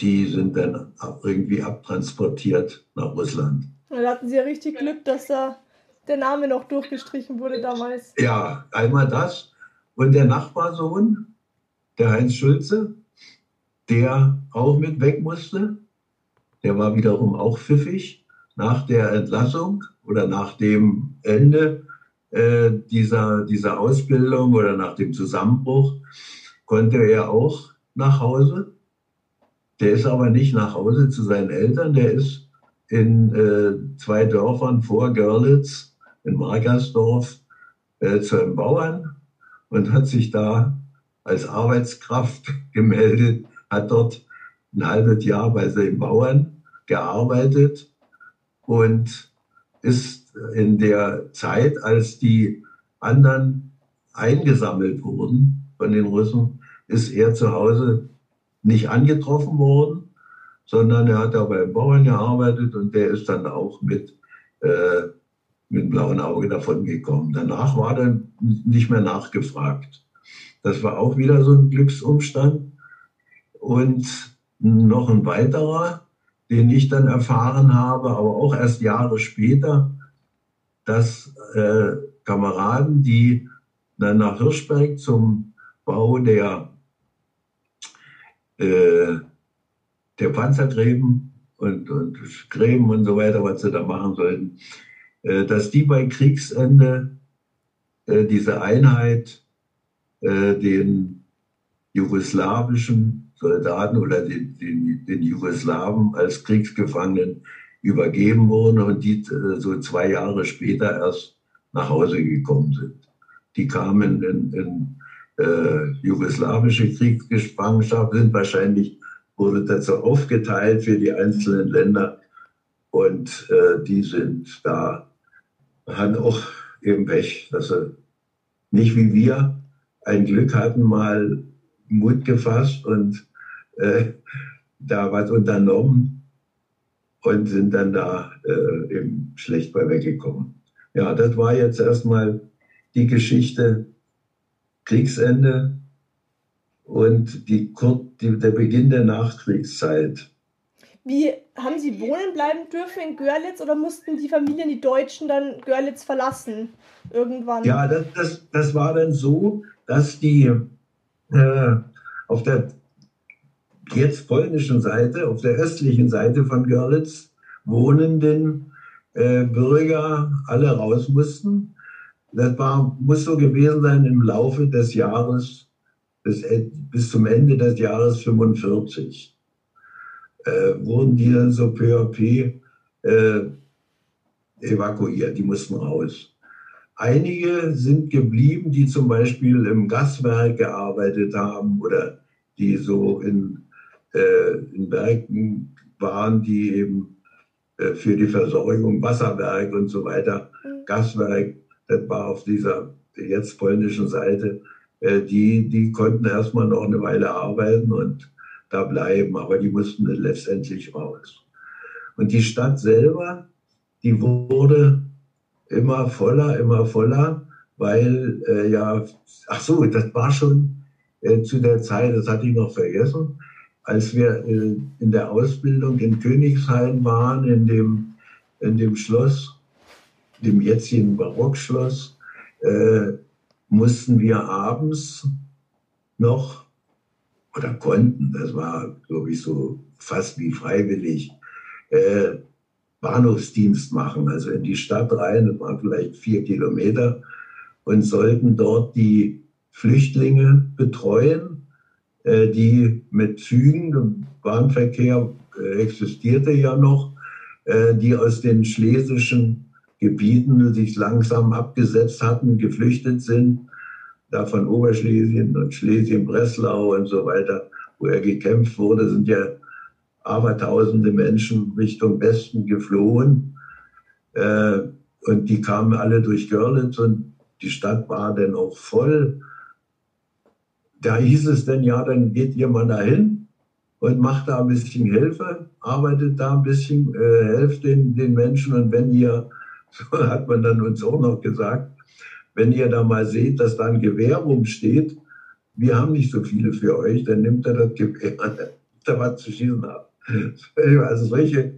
die sind dann irgendwie abtransportiert nach Russland. Da hatten sie ja richtig Glück, dass da der Name noch durchgestrichen wurde damals. Ja, einmal das. Und der Nachbarsohn, der Heinz Schulze, der auch mit weg musste, der war wiederum auch pfiffig. Nach der Entlassung oder nach dem Ende äh, dieser, dieser Ausbildung oder nach dem Zusammenbruch konnte er auch nach Hause. Der ist aber nicht nach Hause zu seinen Eltern, der ist in äh, zwei Dörfern vor Görlitz, in Margersdorf, äh, zu einem Bauern und hat sich da als Arbeitskraft *laughs* gemeldet, hat dort ein halbes Jahr bei seinem Bauern gearbeitet und ist in der Zeit, als die anderen eingesammelt wurden von den Russen, ist er zu Hause nicht angetroffen worden, sondern er hat da beim Bauern gearbeitet und der ist dann auch mit, äh, mit blauen Auge davon gekommen. Danach war dann nicht mehr nachgefragt. Das war auch wieder so ein Glücksumstand. Und noch ein weiterer, den ich dann erfahren habe, aber auch erst Jahre später, dass äh, Kameraden, die dann nach Hirschberg zum Bau der, äh, der Panzergräben und, und Gräben und so weiter, was sie da machen sollten, dass die bei Kriegsende äh, diese Einheit äh, den jugoslawischen Soldaten oder den, den, den Jugoslawen als Kriegsgefangenen übergeben wurden und die äh, so zwei Jahre später erst nach Hause gekommen sind. Die kamen in, in äh, jugoslawische Kriegsgefangenschaft, sind wahrscheinlich, wurde dazu aufgeteilt für die einzelnen Länder und äh, die sind da, haben auch eben weg, dass sie nicht wie wir ein Glück hatten, mal Mut gefasst und äh, da was unternommen und sind dann da äh, eben schlecht bei weggekommen. Ja, das war jetzt erstmal die Geschichte Kriegsende und die, die, der Beginn der Nachkriegszeit. Wie haben Sie wohnen bleiben dürfen in Görlitz oder mussten die Familien, die Deutschen, dann Görlitz verlassen irgendwann? Ja, das, das, das war dann so, dass die äh, auf der jetzt polnischen Seite, auf der östlichen Seite von Görlitz wohnenden äh, Bürger alle raus mussten. Das war, muss so gewesen sein im Laufe des Jahres, bis, bis zum Ende des Jahres 45. Äh, wurden die dann so peu à peu äh, evakuiert, die mussten raus. Einige sind geblieben, die zum Beispiel im Gaswerk gearbeitet haben oder die so in, äh, in Werken waren, die eben äh, für die Versorgung Wasserwerk und so weiter. Gaswerk, das war auf dieser jetzt polnischen Seite, äh, die, die konnten erstmal noch eine Weile arbeiten und da bleiben, aber die mussten letztendlich raus. Und die Stadt selber, die wurde immer voller, immer voller, weil äh, ja, ach so, das war schon äh, zu der Zeit, das hatte ich noch vergessen, als wir äh, in der Ausbildung in Königshain waren, in dem, in dem Schloss, dem jetzigen Barockschloss, äh, mussten wir abends noch oder konnten, das war, glaube ich, so fast wie freiwillig, äh, Bahnhofsdienst machen, also in die Stadt rein, das waren vielleicht vier Kilometer, und sollten dort die Flüchtlinge betreuen, äh, die mit Zügen, Bahnverkehr äh, existierte ja noch, äh, die aus den schlesischen Gebieten sich langsam abgesetzt hatten, geflüchtet sind, da von Oberschlesien und Schlesien-Breslau und so weiter, wo er gekämpft wurde, sind ja abertausende Menschen Richtung Westen geflohen. Äh, und die kamen alle durch Görlitz und die Stadt war dann auch voll. Da hieß es dann, ja, dann geht ihr mal dahin und macht da ein bisschen Hilfe, arbeitet da ein bisschen, äh, helft den, den Menschen. Und wenn ihr *laughs* so hat man dann uns auch noch gesagt, wenn ihr da mal seht, dass da ein Gewehr rumsteht, wir haben nicht so viele für euch, dann nimmt er das Gewehr, *laughs* da was zu schießen hat. Also solche.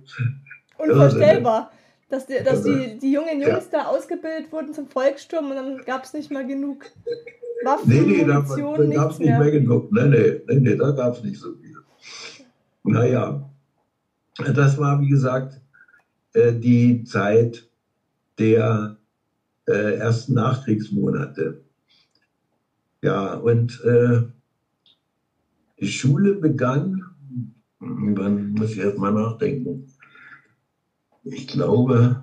Unvorstellbar, dass, die, dass Also, die, die jungen Jungs da ausgebildet wurden zum Volkssturm und dann gab es nicht mal genug Waffen, Nee, nee, da, Munition, da gab nichts es nicht mehr. mehr. genug. Nee, nee, nee, nee da gab es nicht so viel. Naja, das war, wie gesagt, äh, die Zeit der äh, ersten Nachkriegsmonate. Ja, und äh, die Schule begann, wann muss ich erst mal nachdenken? Ich glaube,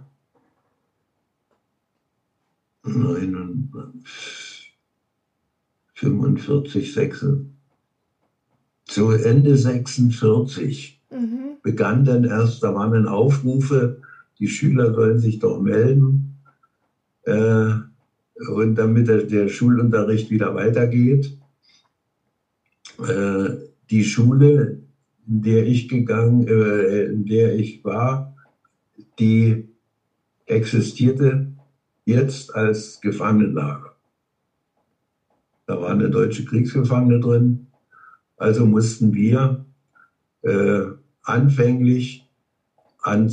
45, 6, zu Ende 46 Mhm. begann dann erst, da waren dann Aufrufe, die Schüler sollen sich doch melden, äh, und damit der, der Schulunterricht wieder weitergeht. Äh, die Schule, in der ich gegangen, äh, in der ich war, die existierte jetzt als Gefangenenlager. Da war eine deutsche Kriegsgefangene drin. Also mussten wir äh, anfänglich an,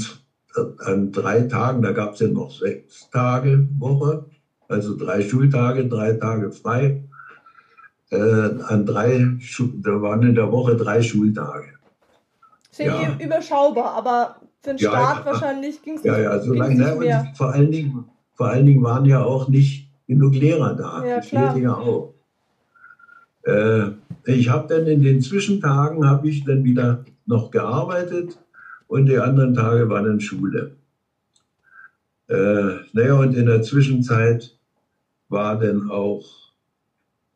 an drei Tagen, da gab es ja noch sechs Tage Woche, also drei Schultage, drei Tage frei. Äh, an drei, da waren in der Woche drei Schultage. Ist ja, eh überschaubar, aber für den Ja, Staat ja. wahrscheinlich ging es Ja, nicht, ja, so lange. nicht Ne? mehr. Und vor allen, Dingen, vor allen Dingen waren ja auch nicht genug Lehrer da. Ja, das klar. ja auch. Äh, ich habe dann in den Zwischentagen habe ich dann wieder noch gearbeitet und die anderen Tage waren in Schule. Äh, naja, und in der Zwischenzeit war dann auch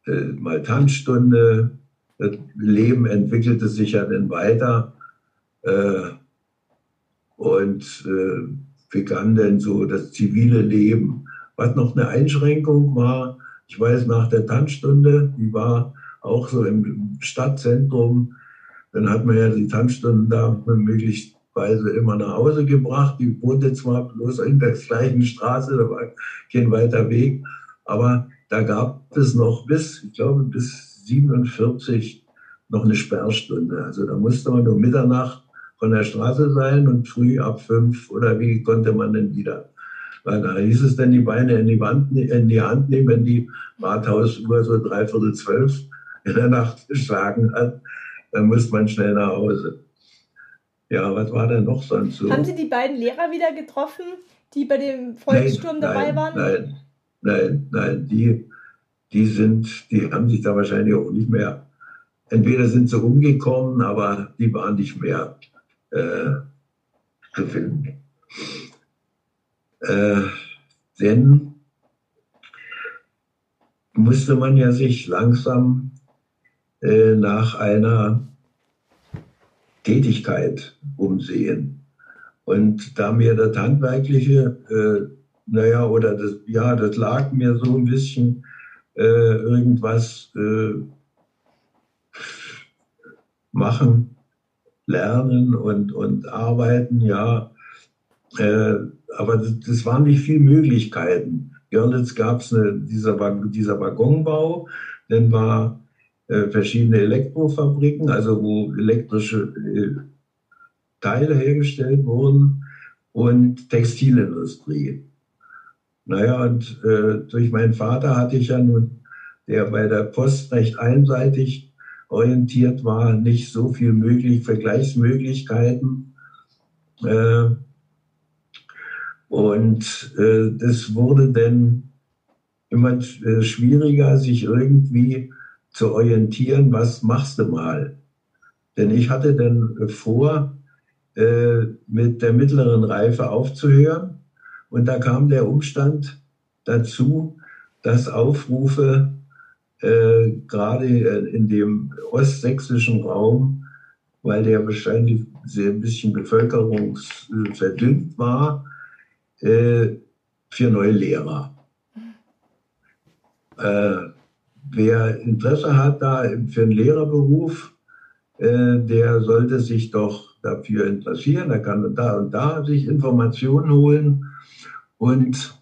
äh, mal Tanzstunde. Das Leben entwickelte sich ja dann weiter. Äh, und äh, begann dann so das zivile Leben. Was noch eine Einschränkung war, ich weiß, nach der Tanzstunde, die war auch so im Stadtzentrum, dann hat man ja die Tanzstunden da möglicherweise immer nach Hause gebracht. Die wohnte zwar bloß in der gleichen Straße, da war kein weiter Weg, aber da gab es noch bis, ich glaube, bis 47 noch eine Sperrstunde. Also da musste man um Mitternacht von der Straße sein und früh ab fünf oder wie konnte man denn wieder? Weil da hieß es dann die Beine in die, Wand, in die Hand nehmen, wenn die Rathausuhr so dreiviertel zwölf in der Nacht geschlagen hat, dann musste man schnell nach Hause. Ja, was war denn noch sonst so? Haben Sie die beiden Lehrer wieder getroffen, die bei dem Volkssturm dabei nein, waren? Nein, nein, nein, die, die sind, die haben sich da wahrscheinlich auch nicht mehr. Entweder sind sie umgekommen, aber die waren nicht mehr äh, zu finden. Äh, denn musste man ja sich langsam äh, nach einer Tätigkeit umsehen. Und da mir das Handwerkliche, äh, naja, oder das, ja, das lag mir so ein bisschen äh, irgendwas äh, machen, lernen und, und arbeiten, ja. Äh, aber das, das waren nicht viele Möglichkeiten. Görlitz gab es dieser, dieser Waggonbau, dann war äh, verschiedene Elektrofabriken, also wo elektrische äh, Teile hergestellt wurden und Textilindustrie. Naja, und äh, durch meinen Vater hatte ich ja nun, der bei der Post recht einseitig orientiert war, nicht so viel möglich, Vergleichsmöglichkeiten. Äh, und äh, das wurde dann immer äh, schwieriger, sich irgendwie zu orientieren, was machst du mal. Denn ich hatte dann vor, äh, mit der mittleren Reife aufzuhören. Und da kam der Umstand dazu, dass Aufrufe äh, gerade in dem ostsächsischen Raum, weil der wahrscheinlich sehr ein bisschen bevölkerungsverdünnt war, äh, für neue Lehrer. Äh, wer Interesse hat da für einen Lehrerberuf, äh, der sollte sich doch dafür interessieren. Er kann da und da sich Informationen holen. Und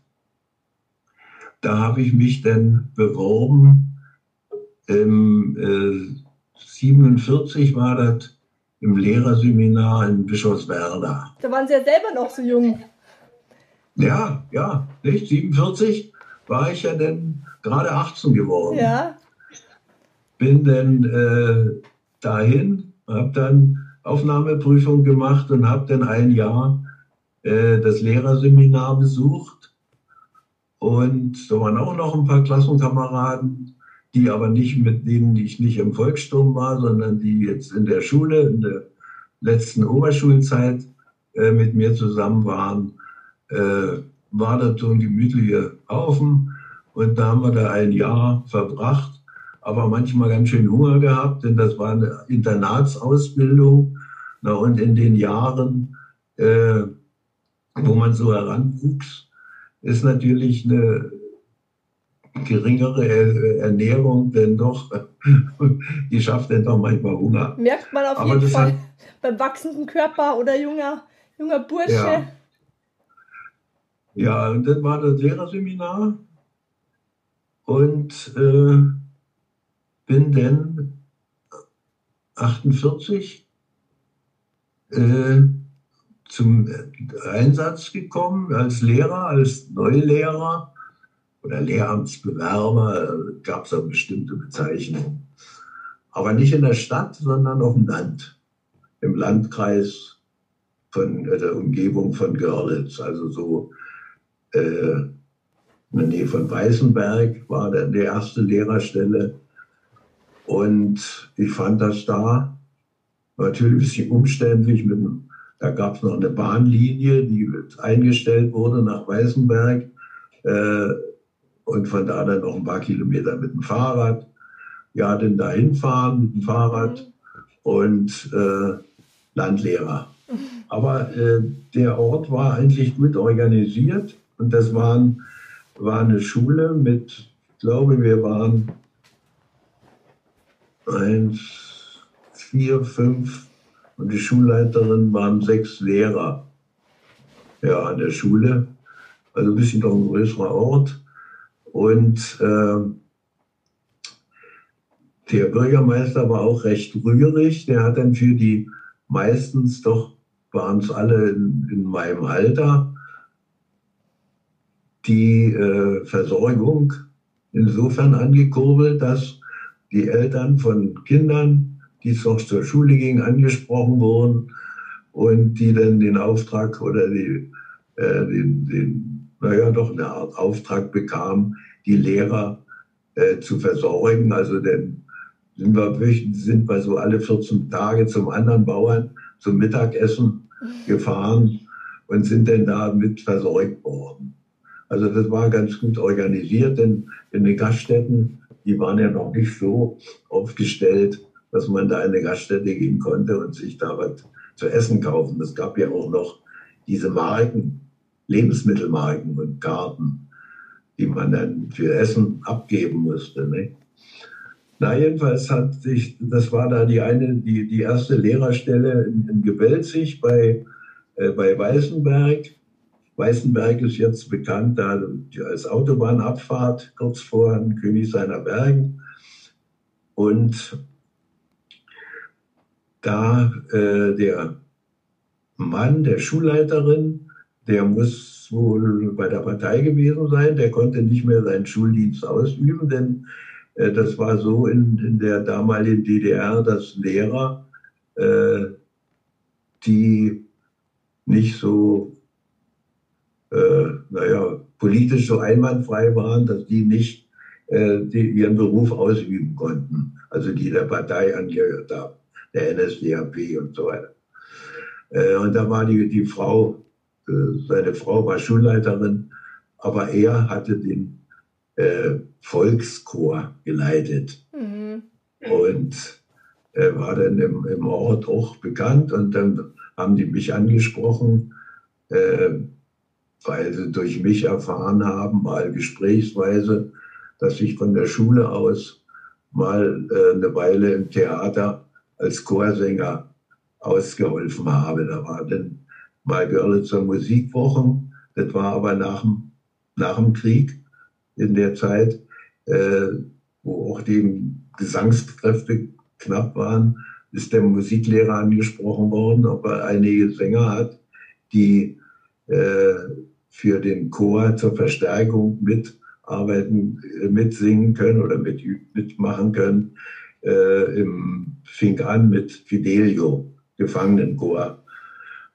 da habe ich mich dann beworben. Im äh, 47 war das im Lehrerseminar in Bischofswerda. Da waren Sie ja selber noch so jung. Ja, ja, nicht? 47 war ich ja dann gerade 18 geworden. Ja. Bin dann äh, dahin, habe dann Aufnahmeprüfung gemacht und habe dann ein Jahr äh, das Lehrerseminar besucht. Und da waren auch noch ein paar Klassenkameraden, die aber nicht mit denen ich nicht im Volkssturm war, sondern die jetzt in der Schule, in der letzten Oberschulzeit äh, mit mir zusammen waren. Äh, war das so ein gemütlicher Haufen. Und da haben wir da ein Jahr verbracht, aber manchmal ganz schön Hunger gehabt, denn das war eine Internatsausbildung. Na, und in den Jahren, äh, wo man so heranwuchs, ist natürlich eine geringere Er- Ernährung denn doch, *laughs* die schafft dann doch manchmal Hunger. Merkt man auf Aber jeden Fall hat- beim wachsenden Körper oder junger, junger Bursche. Ja. Ja, und das war das Lehrerseminar. Und äh, bin dann 48 äh, zum Einsatz gekommen als Lehrer, als Neulehrer oder Lehramtsbewerber, gab es eine bestimmte Bezeichnung. Aber nicht in der Stadt, sondern auf dem Land, im Landkreis von äh, der Umgebung von Görlitz, also so äh, Nähe von Weißenberg war dann die erste Lehrerstelle. Und ich fand das da natürlich ein bisschen umständlich. Mit, da gab es noch eine Bahnlinie, die eingestellt wurde nach Weißenberg. Äh, und von da dann noch ein paar Kilometer mit dem Fahrrad. Ja, dann da hinfahren mit dem Fahrrad und äh, Landlehrer. Aber äh, der Ort war eigentlich gut organisiert und das waren, war eine Schule mit, ich glaube, wir waren eins, vier, fünf und die Schulleiterin waren sechs Lehrer ja, an der Schule. Also ein bisschen doch ein größerer Ort. Und äh, der Bürgermeister war auch recht rührig. Der hat dann für die meistens doch waren es alle in, in meinem Alter, die äh, Versorgung insofern angekurbelt, dass die Eltern von Kindern, die es noch zur Schule gingen, angesprochen wurden und die dann den Auftrag oder die, äh, den, den, naja, doch eine Art Auftrag bekamen, die Lehrer äh, zu versorgen. Also dann sind wir, sind wir so alle 14 Tage zum anderen Bauern zum Mittagessen gefahren und sind dann da mit versorgt worden. Also das war ganz gut organisiert, denn in den Gaststätten, die waren ja noch nicht so aufgestellt, dass man da in eine Gaststätte gehen konnte und sich da was zu essen kaufen. Es gab ja auch noch diese Marken, Lebensmittelmarken und Karten, die man dann für Essen abgeben musste. Ne? Na, jedenfalls hat sich, das war da die eine, die, die erste Lehrerstelle in, in Gebelzig bei, äh, bei Weißenberg. Weißenberg ist jetzt bekannt als Autobahnabfahrt kurz vor König seiner Bergen. Und da äh, der Mann der Schulleiterin, der muss wohl bei der Partei gewesen sein, der konnte nicht mehr seinen Schuldienst ausüben, denn äh, das war so in, in der damaligen DDR, dass Lehrer, äh, die nicht so, äh, naja, politisch so einwandfrei waren, dass die nicht äh, die, ihren Beruf ausüben konnten. Also die der Partei angehört haben, der NSDAP und so weiter. Äh, und da war die, die Frau, äh, seine Frau war Schulleiterin, aber er hatte den äh, Volkschor geleitet Mhm. und war dann im, im Ort auch bekannt und dann haben die mich angesprochen, äh, weil sie durch mich erfahren haben, mal gesprächsweise, dass ich von der Schule aus mal äh, eine Weile im Theater als Chorsänger ausgeholfen habe. Da war dann mal Görlitzer Musikwochen Das war aber nach dem, nach dem Krieg, in der Zeit, äh, wo auch die Gesangskräfte knapp waren, ist der Musiklehrer angesprochen worden, ob er einige Sänger hat, die äh, für den Chor zur Verstärkung mitarbeiten, äh, mitsingen können oder mit, mitmachen können. Äh, Im fing an mit Fidelio, Gefangenenchor.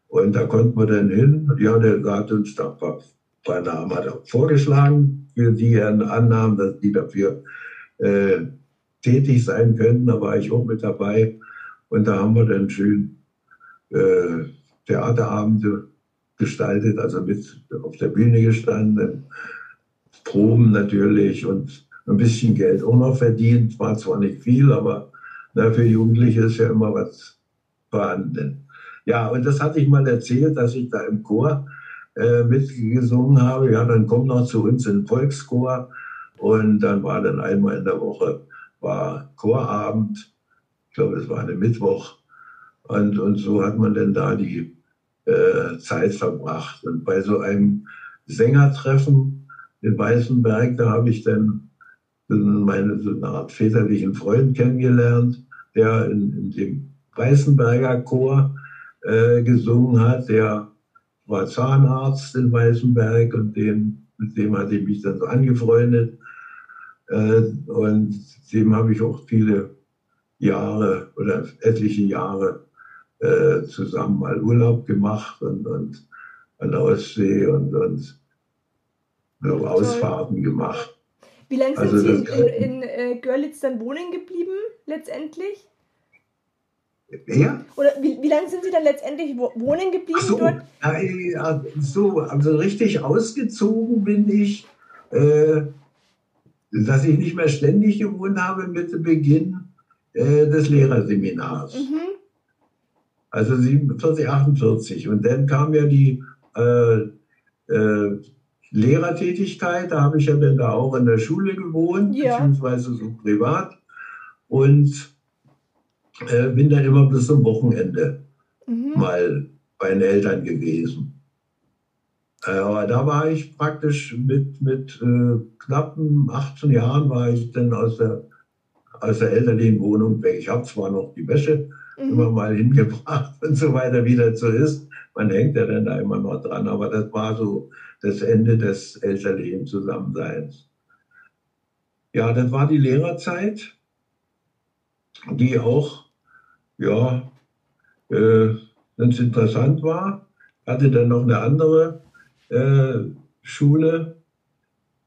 Und da konnten wir dann hin. Ja, der hat uns da ein paar, paar Namen hat er vorgeschlagen, für die er annahm, dass die dafür äh, tätig sein könnten. Da war ich auch mit dabei. Und da haben wir dann schön äh, Theaterabende gestaltet, also mit auf der Bühne gestanden, Proben natürlich und ein bisschen Geld auch noch verdient. War zwar nicht viel, aber na, für Jugendliche ist ja immer was vorhanden. Ja, und das hatte ich mal erzählt, dass ich da im Chor äh, mitgesungen habe. Ja, dann komm noch zu uns in den Volkschor. Und dann war dann einmal in der Woche war Chorabend. Ich glaube, es war eine Mittwoch. Und, und so hat man dann da die äh, Zeit verbracht. Und bei so einem Sängertreffen in Weißenberg, da habe ich dann meine so eine Art väterlichen Freund kennengelernt, der in, in dem Weißenberger Chor äh, gesungen hat. Der war Zahnarzt in Weißenberg und den, mit dem hatte ich mich dann so angefreundet. Äh, und dem habe ich auch viele Jahre oder etliche Jahre äh, zusammen mal Urlaub gemacht und, und an der Ostsee und, und so Ausfahrten gemacht. Wie lange sind also Sie in, in, in äh, Görlitz dann wohnen geblieben, letztendlich? Wer? Oder wie, wie lange sind Sie dann letztendlich wohnen geblieben so, dort? Ja, so, also richtig ausgezogen bin ich, äh, dass ich nicht mehr ständig gewohnt habe mit Beginn äh, des Lehrerseminars. Mhm. Also 47, 48. Und dann kam ja die äh, äh, Lehrertätigkeit, da habe ich ja dann da auch in der Schule gewohnt, ja. beziehungsweise so privat. Und äh, bin dann immer bis zum Wochenende mhm. mal bei den Eltern gewesen. Äh, aber da war ich praktisch mit, mit äh, knappen 18 Jahren war ich dann aus der, aus der elterlichen Wohnung weg. Ich habe zwar noch die Wäsche mhm. immer mal hingebracht *laughs* und so weiter, wie das so ist. Man hängt ja dann da immer noch dran, aber das war so das Ende des elterlichen Zusammenseins. Ja, das war die Lehrerzeit, die auch ja, äh, ganz interessant war. Hatte dann noch eine andere äh, Schule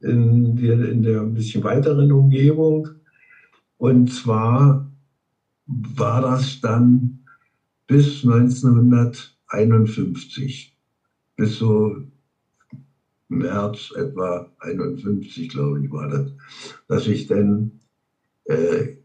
in, die, in der ein bisschen weiteren Umgebung. Und zwar war das dann bis 1951, bis so März etwa 51, glaube ich, war das, dass ich dann äh,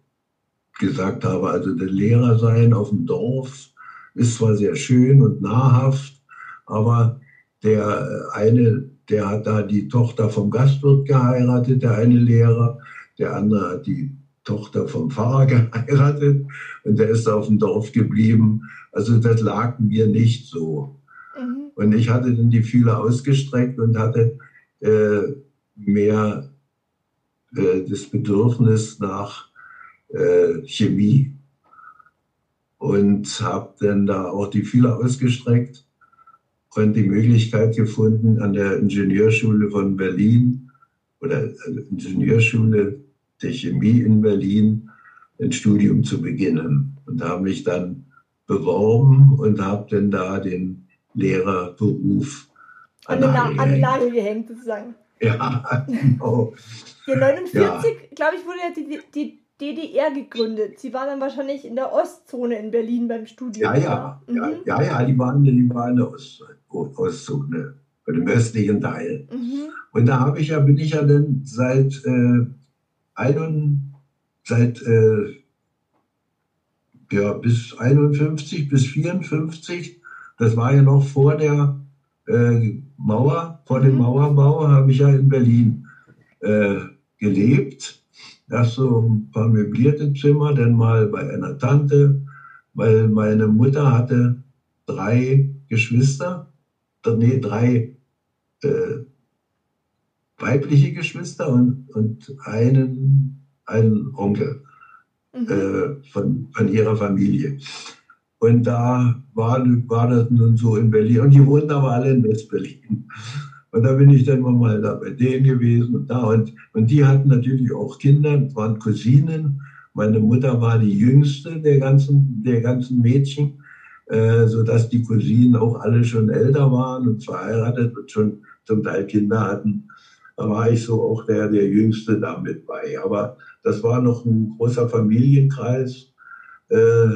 gesagt habe, also der Lehrer sein auf dem Dorf ist zwar sehr schön und nahrhaft, aber der eine, der hat da die Tochter vom Gastwirt geheiratet, der eine Lehrer, der andere hat die Tochter vom Pfarrer *laughs* geheiratet und der ist auf dem Dorf geblieben. Also das lag mir nicht so. Mhm. Und ich hatte dann die Fühler ausgestreckt und hatte äh, mehr äh, das Bedürfnis nach äh, Chemie und habe dann da auch die Fühler ausgestreckt und die Möglichkeit gefunden, an der Ingenieurschule von Berlin oder äh, Ingenieurschule der Chemie in Berlin ein Studium zu beginnen. Und habe mich dann beworben und habe dann da den Lehrerberuf an, an, an den Nagel gehängt, sozusagen. Ja, *laughs* genau. Ja, 49, ja. glaube ich, wurde ja die, die DDR gegründet. Sie waren dann wahrscheinlich in der Ostzone in Berlin beim Studium. Ja, ja, mhm. ja, ja, ja, die waren, die waren in der Ost, Ostzone, im östlichen Teil. Mhm. Und da habe ich ja, bin ich ja dann seit, äh, ein, seit äh, ja, bis 51, bis 54, das war ja noch vor der äh, Mauer, vor dem mhm. Mauerbau, habe ich ja in Berlin äh, gelebt erst so ein paar möblierte Zimmer, dann mal bei einer Tante, weil meine Mutter hatte drei Geschwister, nee, drei äh, weibliche Geschwister und, und einen, einen Onkel Mhm. äh, von, von ihrer Familie. Und da war, war das nun so in Berlin. Und die wohnten aber alle in West-Berlin. Und da bin ich dann mal da bei denen gewesen und da. Und, und die hatten natürlich auch Kinder, waren Cousinen. Meine Mutter war die jüngste der ganzen, der ganzen Mädchen, äh, sodass die Cousinen auch alle schon älter waren und verheiratet und schon zum Teil Kinder hatten. Da war ich so auch der, der Jüngste da mit bei. Aber das war noch ein großer Familienkreis, äh,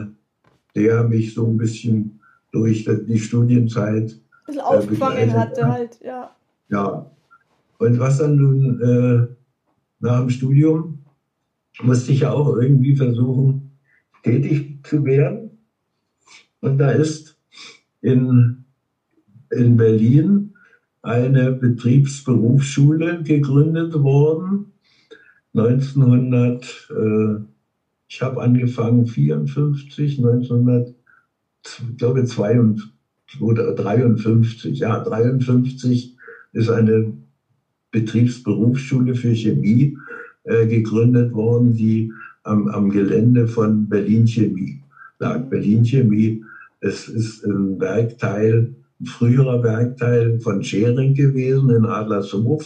der mich so ein bisschen durch die Studienzeit Ein bisschen aufgefangen begleitet hatte hat. halt, ja. ja. Und was dann nun äh, nach dem Studium musste ich ja auch irgendwie versuchen, tätig zu werden. Und da ist in, in Berlin eine Betriebsberufsschule gegründet worden. 1900, äh, ich habe angefangen 54, 1900, ich glaube 52 oder 53, ja 53 ist eine Betriebsberufsschule für Chemie äh, gegründet worden, die am, am Gelände von Berlin Chemie lag. Berlin Chemie, es ist ein Werkteil, früherer Werkteil von Schering gewesen in Adlershof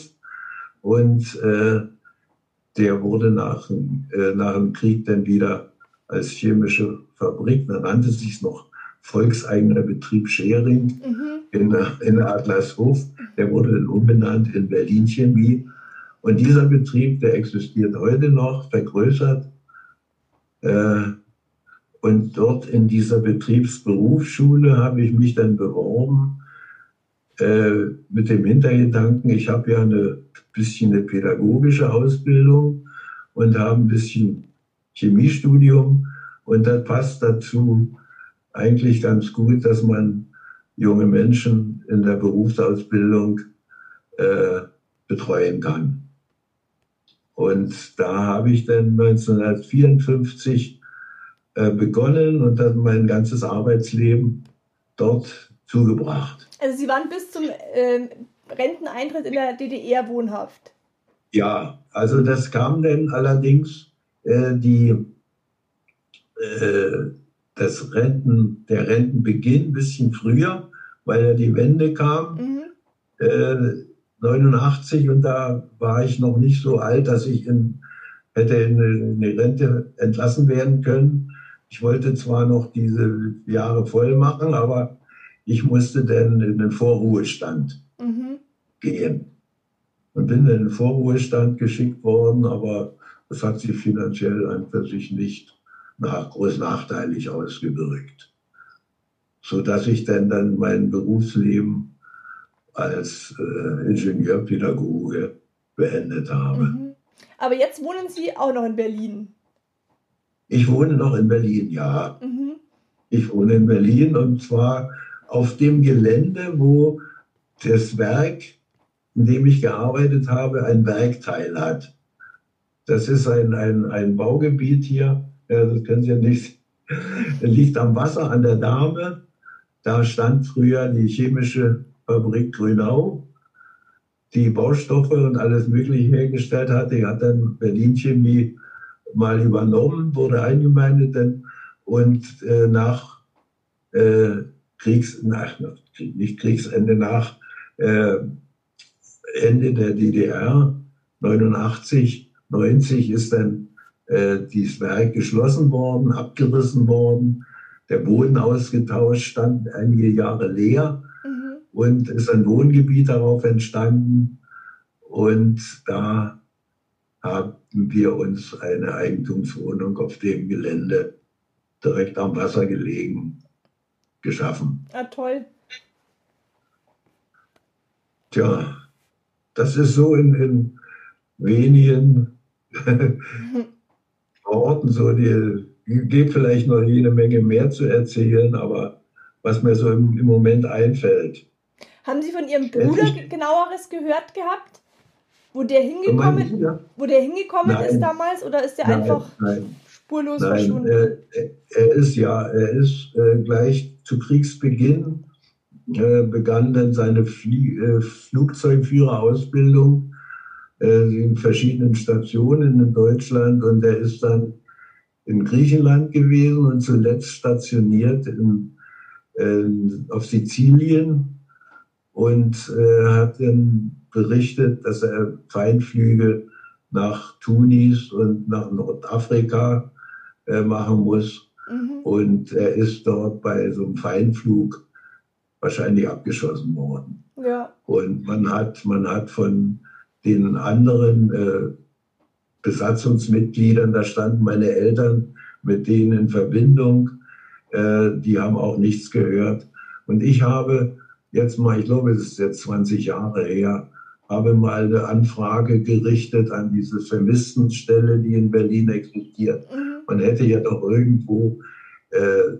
und äh, der wurde nach, dem- äh, nach dem Krieg dann wieder als chemische Fabrik, da nannte es sich noch Volkseigener Betrieb Schering, Mhm. in, in Adlershof. Der wurde dann umbenannt in Berlin Chemie. Und dieser Betrieb, der existiert heute noch, vergrößert. Äh, und dort in dieser Betriebsberufsschule habe ich mich dann beworben äh, mit dem Hintergedanken, ich habe ja eine bisschen eine pädagogische Ausbildung und habe ein bisschen Chemiestudium. Und das passt dazu eigentlich ganz gut, dass man junge Menschen in der Berufsausbildung äh, betreuen kann. Und da habe ich dann 1954 äh, begonnen und dann mein ganzes Arbeitsleben dort zugebracht. Also Sie waren bis zum ähm, Renteneintritt in der DDR wohnhaft. Ja, also das kam dann allerdings äh, die, äh, das Renten, der Rentenbeginn ein bisschen früher, weil ja die Wende kam. Mhm. äh, 89 und da war ich noch nicht so alt, dass ich in, hätte in eine Rente entlassen werden können. Ich wollte zwar noch diese Jahre voll machen, aber ich musste dann in den Vorruhestand Mhm. gehen und bin in den Vorruhestand geschickt worden, aber das hat sich finanziell an für sich nicht nach, groß nachteilig ausgewirkt, so dass ich dann dann mein Berufsleben als äh, Ingenieurpädagoge beendet habe. Mhm. Aber jetzt wohnen Sie auch noch in Berlin. Ich wohne noch in Berlin, ja. Mhm. Ich wohne in Berlin und zwar auf dem Gelände, wo das Werk, in dem ich gearbeitet habe, ein Werkteil hat. Das ist ein, ein, ein Baugebiet hier, ja, das können Sie ja nicht, liegt am Wasser an der Dame. Da stand früher die chemische Fabrik Grünau, die Baustoffe und alles Mögliche hergestellt hat. Die hat dann Berlin Chemie mal übernommen, wurde eingemeindet dann und äh, nach äh, Kriegs, nach, nach, nicht Kriegsende, nach äh, Ende der DDR, 89, 90 ist dann äh, dieses Werk geschlossen worden, abgerissen worden, der Boden ausgetauscht, stand einige Jahre leer Mhm. und ist ein Wohngebiet darauf entstanden. Und da haben wir uns eine Eigentumswohnung auf dem Gelände direkt am Wasser gelegen geschaffen. Ah, toll. Tja, das ist so in, in wenigen *laughs* Worten so, die, die gibt vielleicht noch jede Menge mehr zu erzählen, aber was mir so im, im Moment einfällt. Haben Sie von Ihrem Bruder Ich- genaueres gehört gehabt? Wo der hingekommen, wo der hingekommen Nein. ist damals oder ist der Nein, einfach nein. spurlos verschwunden? äh, er ist ja, er ist äh, gleich zu Kriegsbeginn äh, begann dann seine Flie äh, Flugzeugführerausbildung äh, in verschiedenen Stationen in Deutschland und er ist dann in Griechenland gewesen und zuletzt stationiert in, äh, auf Sizilien und hat dann berichtet, dass er Feinflüge nach Tunis und nach Nordafrika äh, machen muss. Mhm. Und er ist dort bei so einem Feinflug wahrscheinlich abgeschossen worden. Ja. Und man hat, man hat von den anderen äh, Besatzungsmitgliedern, da standen meine Eltern mit denen in Verbindung, äh, die haben auch nichts gehört. Und ich habe jetzt mal, ich glaube, es ist jetzt 20 Jahre her, habe mal eine Anfrage gerichtet an diese Vermisstenstelle, die in Berlin existiert. Mhm. Man hätte ja doch irgendwo äh,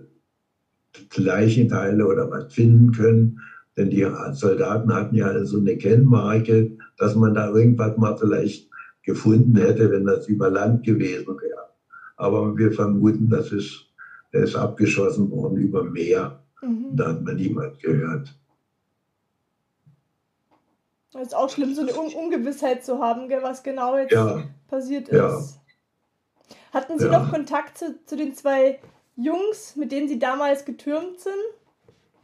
Leichenteile oder was finden können, denn die Soldaten hatten ja so eine Kennmarke, dass man da irgendwas mal vielleicht gefunden hätte, wenn das über Land gewesen wäre. Aber wir vermuten, das ist, er ist abgeschossen worden über Meer. Mhm. Da hat man niemand gehört. Das ist auch schlimm, so eine Un Ungewissheit zu haben, gell, was genau jetzt Ja, passiert Ja. ist. Hatten Sie Ja. noch Kontakt zu, zu den zwei Jungs, mit denen Sie damals getürmt sind?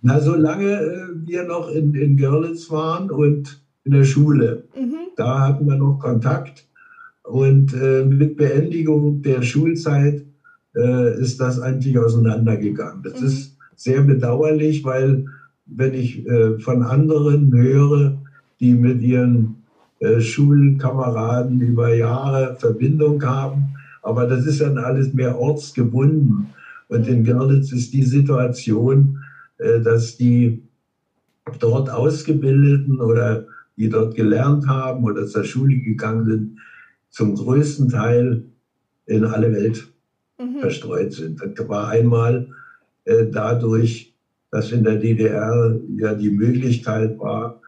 na, solange äh, wir noch in, in Görlitz waren und in der Schule, Mhm. da hatten wir noch Kontakt. Und äh, mit Beendigung der Schulzeit äh, ist das eigentlich auseinandergegangen. Das Mhm. ist sehr bedauerlich, weil wenn ich äh, von anderen höre, die mit ihren äh, Schulkameraden über Jahre Verbindung haben, aber das ist dann alles mehr ortsgebunden. Und in Görlitz ist die Situation, äh, dass die dort Ausgebildeten oder die dort gelernt haben oder zur Schule gegangen sind, zum größten Teil in alle Welt Mhm. verstreut sind. Das war einmal äh, dadurch, dass in der DDR ja die Möglichkeit war,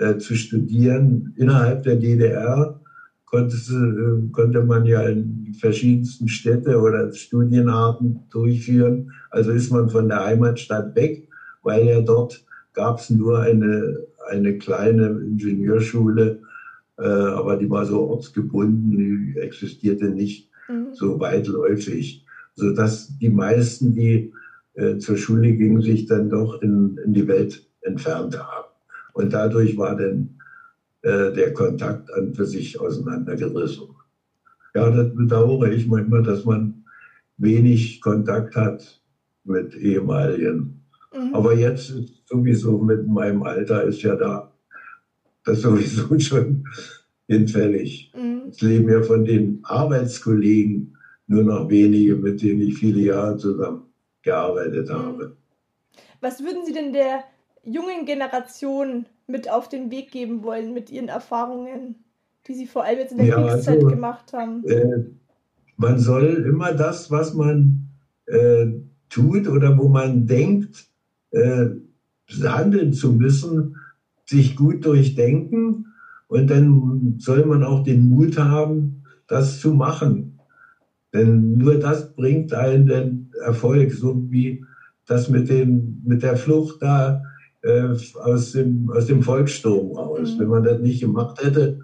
äh, zu studieren. Innerhalb der DDR konnte, es, äh, konnte man ja in verschiedensten Städte oder Studienarten durchführen. Also ist man von der Heimatstadt weg, weil ja dort gab es nur eine, eine kleine Ingenieurschule, äh, aber die war so ortsgebunden, die existierte nicht Mhm. so weitläufig, sodass die meisten, die äh, zur Schule gingen, sich dann doch in, in die Welt entfernt haben. Und dadurch war dann äh, der Kontakt an für sich auseinandergerissen. Ja, das bedauere ich manchmal, dass man wenig Kontakt hat mit ehemaligen. Mhm. Aber jetzt sowieso mit meinem Alter ist ja da das *laughs* sowieso schon hinfällig. Mhm. Es leben ja von den Arbeitskollegen nur noch wenige, mit denen ich viele Jahre zusammen gearbeitet habe. Was würden Sie denn der jungen Generation mit auf den Weg geben wollen mit Ihren Erfahrungen, die Sie vor allem jetzt in der Ja, Kriegszeit also- gemacht haben? Äh, man soll immer das, was man äh, tut oder wo man denkt, äh, handeln zu müssen, sich gut durchdenken und dann soll man auch den Mut haben, das zu machen. Denn nur das bringt einen den Erfolg, so wie das mit, dem, mit der Flucht da äh, aus, dem, aus dem Volkssturm raus. Mhm. Wenn man das nicht gemacht hätte,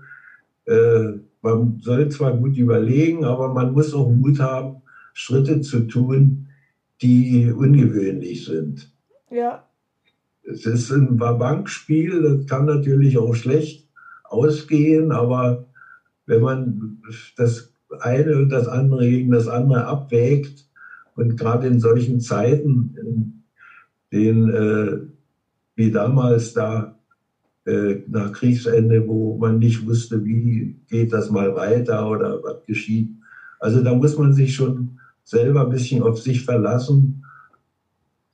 äh, man soll zwar gut überlegen, aber man muss auch Mut haben, Schritte zu tun, die ungewöhnlich sind. Ja. Es ist ein Bankspiel, das kann natürlich auch schlecht ausgehen, aber wenn man das eine und das andere gegen das andere abwägt und gerade in solchen Zeiten, in denen äh, wie damals da äh, nach Kriegsende, wo man nicht wusste, wie geht das mal weiter oder was geschieht. Also da muss man sich schon selber ein bisschen auf sich verlassen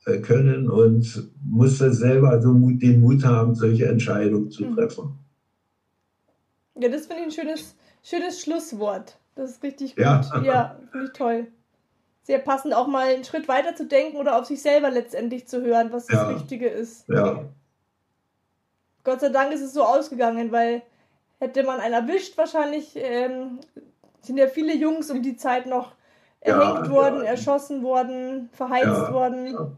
äh, können und muss selber so den Mut haben, solche Entscheidungen zu Mhm. treffen. Ja, das finde ich ein schönes, schönes Schlusswort. Das ist richtig gut. Ja. Ja, finde ich toll. Sehr passend, auch mal einen Schritt weiter zu denken oder auf sich selber letztendlich zu hören, was das Ja. Richtige ist. Ja, Gott sei Dank ist es so ausgegangen, weil hätte man einen erwischt, wahrscheinlich ähm, sind ja viele Jungs um die Zeit noch Ja, erhängt worden, ja. erschossen worden, verheizt worden.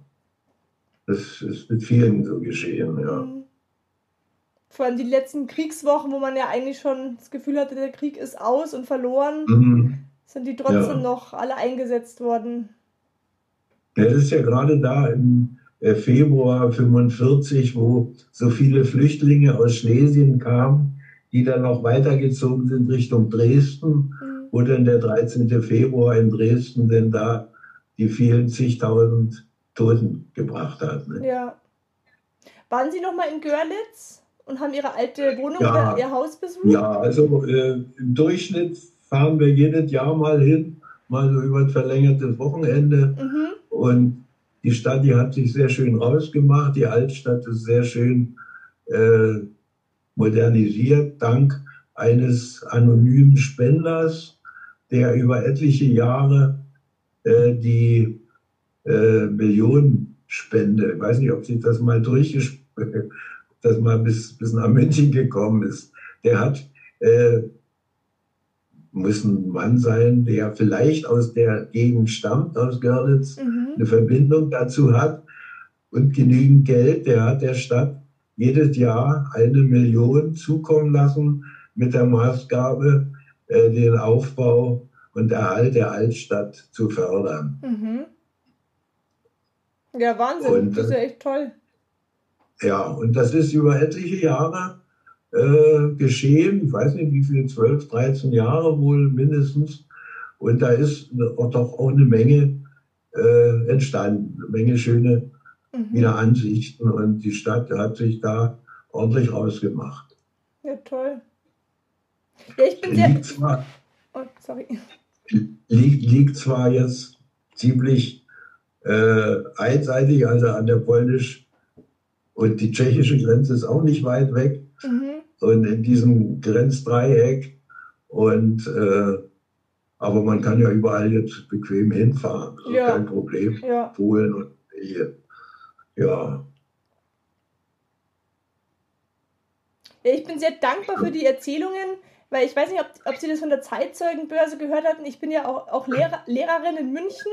Das ist mit vielen so geschehen, ja. Mhm. Vor allem die letzten Kriegswochen, wo man ja eigentlich schon das Gefühl hatte, der Krieg ist aus und verloren, Mhm. Sind die trotzdem Ja. noch alle eingesetzt worden. Das ist ja gerade da im äh, Februar 45, wo so viele Flüchtlinge aus Schlesien kamen, die dann noch weitergezogen sind Richtung Dresden, Mhm. wo dann der 13. Februar in Dresden denn da die vielen zigtausend Toten gebracht hat. Ne? Ja. Waren Sie noch mal in Görlitz und haben Ihre alte Wohnung Ja. oder Ihr Haus besucht? Ja, also äh, im Durchschnitt fahren wir jedes Jahr mal hin, mal so über ein verlängertes Wochenende. Mhm. Und die Stadt, die hat sich sehr schön rausgemacht. Die Altstadt ist sehr schön äh, modernisiert, dank eines anonymen Spenders, der über etliche Jahre äh, die äh, Millionenspende, ich weiß nicht, ob sich das mal durchgespielt, *laughs* das mal bis, bis nach München gekommen ist. Der hat, äh, muss ein Mann sein, der vielleicht aus der Gegend stammt, aus Görlitz, Mhm. eine Verbindung dazu hat und genügend Geld, der hat der Stadt jedes Jahr eine Million zukommen lassen mit der Maßgabe, äh, den Aufbau und Erhalt der Altstadt zu fördern. Mhm. Ja, Wahnsinn. Und, das ist ja echt toll. Ja, und das ist über etliche Jahre äh, geschehen. Ich weiß nicht, wie viel, 12, 13 Jahre wohl mindestens. Und da ist auch doch auch eine Menge äh, entstanden, eine Menge schöne Mhm. wieder Ansichten und die Stadt hat sich da ordentlich rausgemacht. Ja, toll. Ja, ich bin sehr. Liegt zwar, Oh, sorry. liegt, liegt zwar jetzt ziemlich äh, einseitig, also an der polnisch und die tschechische Grenze ist auch nicht weit weg Mhm. Und in diesem Grenzdreieck und äh, aber man kann ja überall jetzt bequem hinfahren, also Ja. kein Problem. Ja. Polen und hier. Ja, ich bin sehr dankbar für die Erzählungen, weil ich weiß nicht, ob, ob Sie das von der Zeitzeugenbörse gehört hatten. Ich bin ja auch, auch Lehrer, Lehrerin in München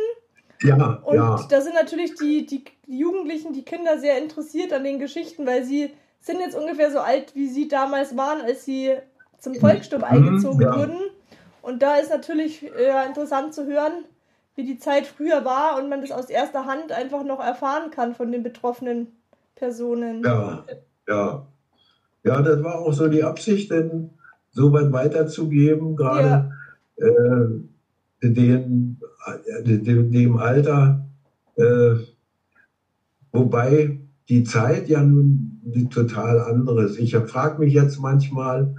ja, und ja. da sind natürlich die, die Jugendlichen, die Kinder sehr interessiert an den Geschichten, weil sie sind jetzt ungefähr so alt, wie sie damals waren, als sie zum Volkssturm eingezogen Mhm, ja. wurden. Und da ist natürlich äh, interessant zu hören, wie die Zeit früher war und man das aus erster Hand einfach noch erfahren kann von den betroffenen Personen. Ja, ja. Ja, das war auch so die Absicht, denn so weit weiterzugeben, gerade äh, den, äh, dem, dem Alter, äh, wobei die Zeit ja nun die total andere ist. Ich frage mich jetzt manchmal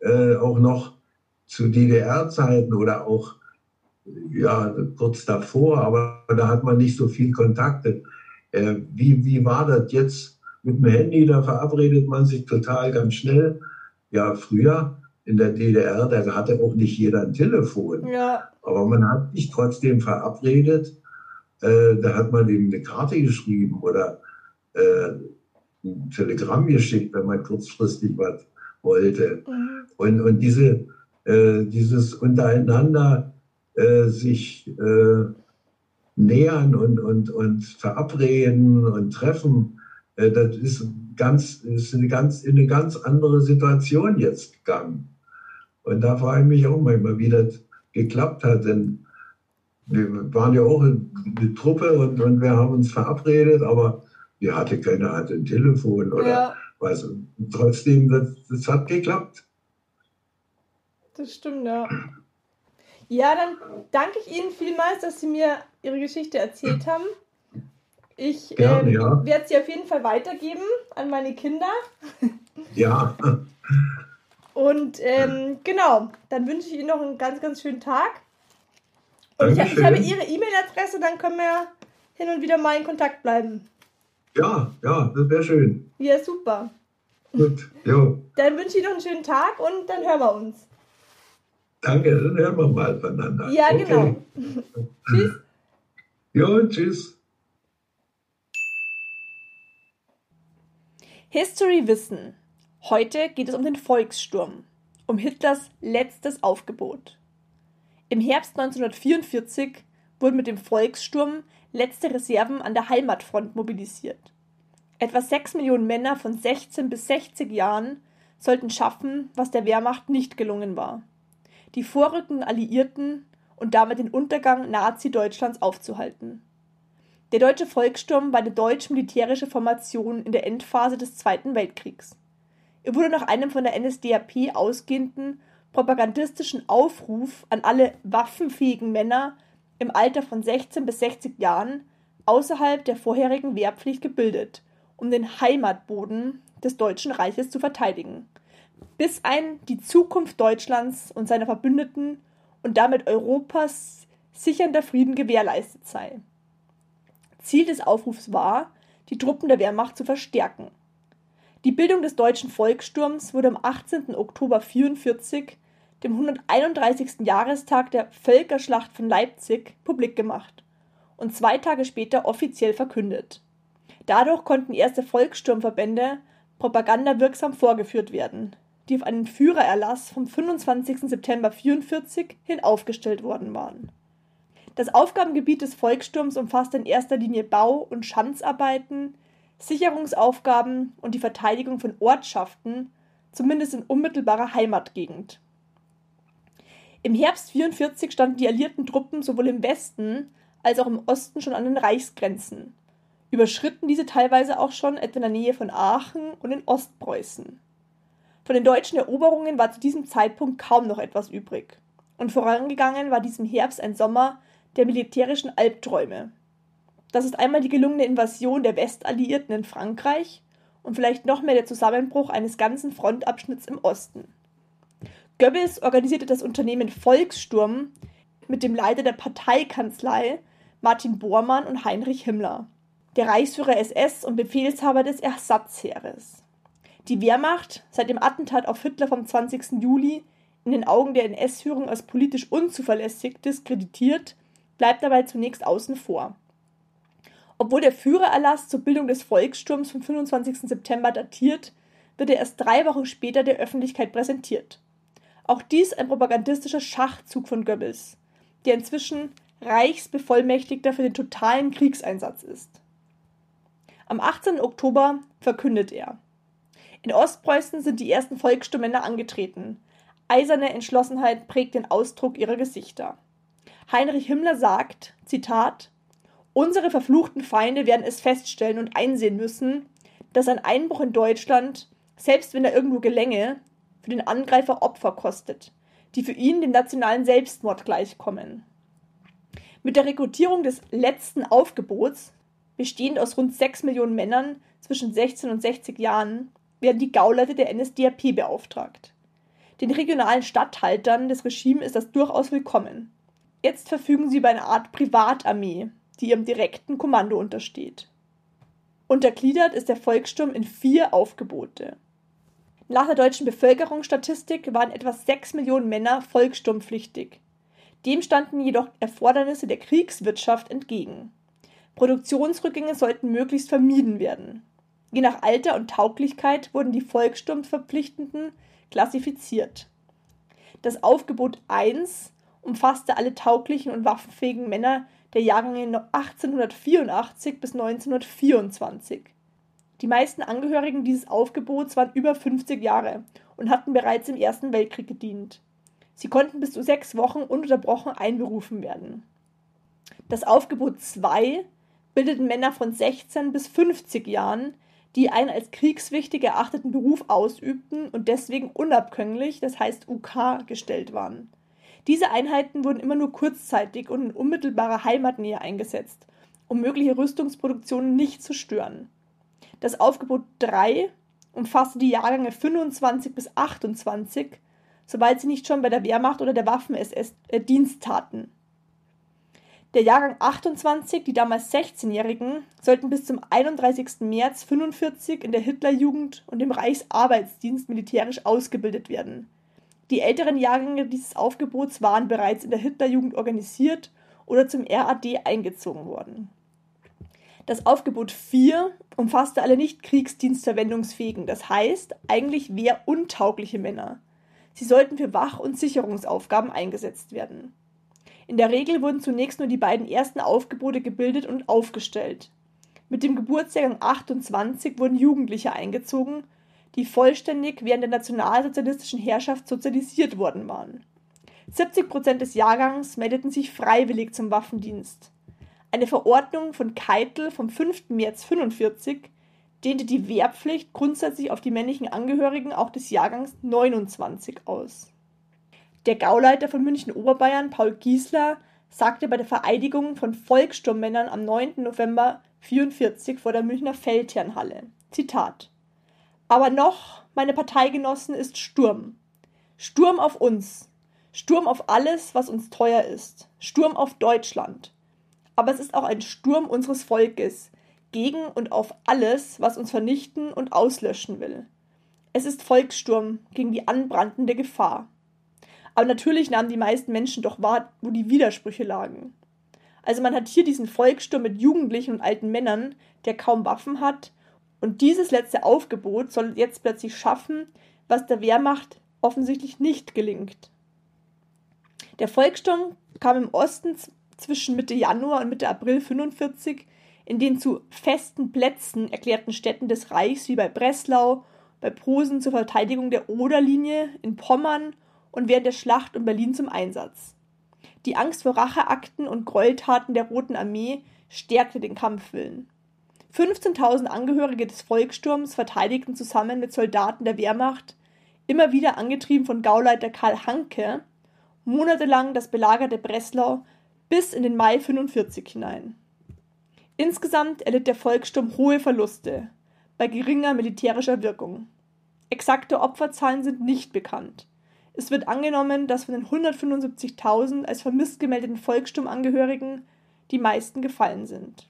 äh, auch noch zu DDR-Zeiten oder auch ja, kurz davor, aber da hat man nicht so viel Kontakte. Äh, wie, wie war das jetzt mit dem Handy? Da verabredet man sich total ganz schnell. Ja, früher in der DDR, da hatte auch nicht jeder ein Telefon. Ja, Aber man hat sich trotzdem verabredet. Äh, da hat man eben eine Karte geschrieben oder äh, ein Telegramm geschickt, wenn man kurzfristig was wollte. mhm. Und, und diese, äh, dieses untereinander äh, sich äh, nähern und, und, und verabreden und treffen, äh, das ist, ganz, ist eine ganz, in eine ganz andere Situation jetzt gegangen. Und da frage ich mich auch manchmal, wie das geklappt hat. Denn wir waren ja auch eine Truppe und, und wir haben uns verabredet, aber wir hatte keiner hatte ein Telefon oder ja, was. Und trotzdem, das, das hat geklappt. das stimmt, ja. Ja, dann danke ich Ihnen vielmals, dass Sie mir Ihre Geschichte erzählt haben. Ich Gerne, ähm, ja. werde sie auf jeden Fall weitergeben an meine Kinder. *laughs* Ja, Und ähm, genau, dann wünsche ich Ihnen noch einen ganz, ganz schönen Tag. Und ich, ich habe Ihre E-Mail-Adresse, dann können wir hin und wieder mal in Kontakt bleiben. Ja, ja, das wäre schön. Ja, super. Gut, jo, Dann wünsche ich noch einen schönen Tag und dann hören wir uns. danke, dann hören wir mal voneinander. Ja, Okay. genau. *laughs* Tschüss. Jo, tschüss. History Wissen. Heute geht es um den Volkssturm, um Hitlers letztes Aufgebot. Im Herbst 1944 wurden mit dem Volkssturm letzte Reserven an der Heimatfront mobilisiert. Etwa sechs Millionen Männer von 16 bis 60 Jahren sollten schaffen, was der Wehrmacht nicht gelungen war. Die vorrückenden Alliierten und damit den Untergang Nazi-Deutschlands aufzuhalten. Der deutsche Volkssturm war eine deutsch-militärische Formation in der Endphase des Zweiten Weltkriegs. Er wurde nach einem von der NSDAP ausgehenden propagandistischen Aufruf an alle waffenfähigen Männer im Alter von 16 bis 60 Jahren außerhalb der vorherigen Wehrpflicht gebildet, um den Heimatboden des Deutschen Reiches zu verteidigen, bis ein die Zukunft Deutschlands und seiner Verbündeten und damit Europas sichernder Frieden gewährleistet sei. Ziel des Aufrufs war, die Truppen der Wehrmacht zu verstärken. Die Bildung des deutschen Volkssturms wurde am 18. Oktober 1944, dem 131. Jahrestag der Völkerschlacht von Leipzig, publik gemacht und zwei Tage später offiziell verkündet. Dadurch konnten erste Volkssturmverbände propagandawirksam vorgeführt werden, die auf einen Führererlass vom 25. September 1944 hin aufgestellt worden waren. Das Aufgabengebiet des Volkssturms umfasst in erster Linie Bau- und Schanzarbeiten, Sicherungsaufgaben und die Verteidigung von Ortschaften, zumindest in unmittelbarer Heimatgegend. Im Herbst 1944 standen die alliierten Truppen sowohl im Westen als auch im Osten schon an den Reichsgrenzen, überschritten diese teilweise auch schon etwa in der Nähe von Aachen und in Ostpreußen. Von den deutschen Eroberungen war zu diesem Zeitpunkt kaum noch etwas übrig. Und vorangegangen war diesem Herbst ein Sommer der militärischen Albträume. Das ist einmal die gelungene Invasion der Westalliierten in Frankreich und vielleicht noch mehr der Zusammenbruch eines ganzen Frontabschnitts im Osten. Goebbels organisierte das Unternehmen Volkssturm mit dem Leiter der Parteikanzlei Martin Bormann und Heinrich Himmler, der Reichsführer SS und Befehlshaber des Ersatzheeres. Die Wehrmacht, seit dem Attentat auf Hitler vom 20. Juli in den Augen der NS-Führung als politisch unzuverlässig diskreditiert, bleibt dabei zunächst außen vor. Obwohl der Führererlass zur Bildung des Volkssturms vom 25. September datiert, wird er erst drei Wochen später der Öffentlichkeit präsentiert. Auch dies ein propagandistischer Schachzug von Goebbels, der inzwischen Reichsbevollmächtigter für den totalen Kriegseinsatz ist. Am 18. Oktober verkündet er. In Ostpreußen sind die ersten Volkssturmmänner angetreten. Eiserne Entschlossenheit prägt den Ausdruck ihrer Gesichter. Heinrich Himmler sagt, Zitat, Unsere verfluchten Feinde werden es feststellen und einsehen müssen, dass ein Einbruch in Deutschland, selbst wenn er irgendwo gelänge, für den Angreifer Opfer kostet, die für ihn dem nationalen Selbstmord gleichkommen. Mit der Rekrutierung des letzten Aufgebots, bestehend aus rund 6 Millionen Männern zwischen 16 und 60 Jahren, werden die Gauleute der NSDAP beauftragt. Den regionalen Statthaltern des Regimes ist das durchaus willkommen. Jetzt verfügen sie über eine Art Privatarmee, die ihrem direkten Kommando untersteht. Untergliedert ist der Volkssturm in vier Aufgebote. Nach der deutschen Bevölkerungsstatistik waren etwa 6 Millionen Männer volkssturmpflichtig. Dem standen jedoch Erfordernisse der Kriegswirtschaft entgegen. Produktionsrückgänge sollten möglichst vermieden werden. Je nach Alter und Tauglichkeit wurden die Volkssturmverpflichtenden klassifiziert. Das Aufgebot 1 umfasste alle tauglichen und waffenfähigen Männer der Jahrgänge 1884 bis 1924. Die meisten Angehörigen dieses Aufgebots waren über 50 Jahre und hatten bereits im Ersten Weltkrieg gedient. Sie konnten bis zu sechs Wochen ununterbrochen einberufen werden. Das Aufgebot 2 bildeten Männer von 16 bis 50 Jahren, die einen als kriegswichtig erachteten Beruf ausübten und deswegen unabkömmlich, das heißt UK, gestellt waren. Diese Einheiten wurden immer nur kurzzeitig und in unmittelbarer Heimatnähe eingesetzt, um mögliche Rüstungsproduktionen nicht zu stören. Das Aufgebot 3 umfasste die Jahrgänge 25 bis 28, sobald sie nicht schon bei der Wehrmacht oder der Waffen-SS äh, Dienst taten. Der Jahrgang 28, die damals 16-Jährigen, sollten bis zum 31. März 45 in der Hitlerjugend und im Reichsarbeitsdienst militärisch ausgebildet werden. Die älteren Jahrgänge dieses Aufgebots waren bereits in der Hitlerjugend organisiert oder zum RAD eingezogen worden. Das Aufgebot 4 umfasste alle nicht kriegsdienstverwendungsfähigen, das heißt eigentlich wehruntaugliche Männer. Sie sollten für Wach- und Sicherungsaufgaben eingesetzt werden. In der Regel wurden zunächst nur die beiden ersten Aufgebote gebildet und aufgestellt. Mit dem Geburtsjahrgang 28 wurden Jugendliche eingezogen, die vollständig während der nationalsozialistischen Herrschaft sozialisiert worden waren. 70 Prozent des Jahrgangs meldeten sich freiwillig zum Waffendienst. Eine Verordnung von Keitel vom 5. März 45 dehnte die Wehrpflicht grundsätzlich auf die männlichen Angehörigen auch des Jahrgangs 29 aus. Der Gauleiter von München Oberbayern, Paul Giesler, sagte bei der Vereidigung von Volkssturmmännern am 9. November 44 vor der Münchner Feldherrnhalle. Zitat. Aber noch, meine Parteigenossen, ist Sturm. Sturm auf uns. Sturm auf alles, was uns teuer ist. Sturm auf Deutschland. Aber es ist auch ein Sturm unseres Volkes gegen und auf alles, was uns vernichten und auslöschen will. Es ist Volkssturm gegen die anbrandende Gefahr. Aber natürlich nahmen die meisten Menschen doch wahr, wo die Widersprüche lagen. Also man hat hier diesen Volkssturm mit Jugendlichen und alten Männern, der kaum Waffen hat, und dieses letzte Aufgebot soll jetzt plötzlich schaffen, was der Wehrmacht offensichtlich nicht gelingt. Der Volkssturm kam im Osten zwischen Mitte Januar und Mitte April 45 in den zu festen Plätzen erklärten Städten des Reichs wie bei Breslau, bei Posen zur Verteidigung der Oderlinie, in Pommern und während der Schlacht um Berlin zum Einsatz. Die Angst vor Racheakten und Gräueltaten der Roten Armee stärkte den Kampfwillen. 15.000 Angehörige des Volkssturms verteidigten zusammen mit Soldaten der Wehrmacht, immer wieder angetrieben von Gauleiter Karl Hanke, monatelang das belagerte Breslau bis in den Mai 45 hinein. Insgesamt erlitt der Volkssturm hohe Verluste bei geringer militärischer Wirkung. Exakte Opferzahlen sind nicht bekannt. Es wird angenommen, dass von den 175.000 als vermisst gemeldeten Volkssturmangehörigen die meisten gefallen sind.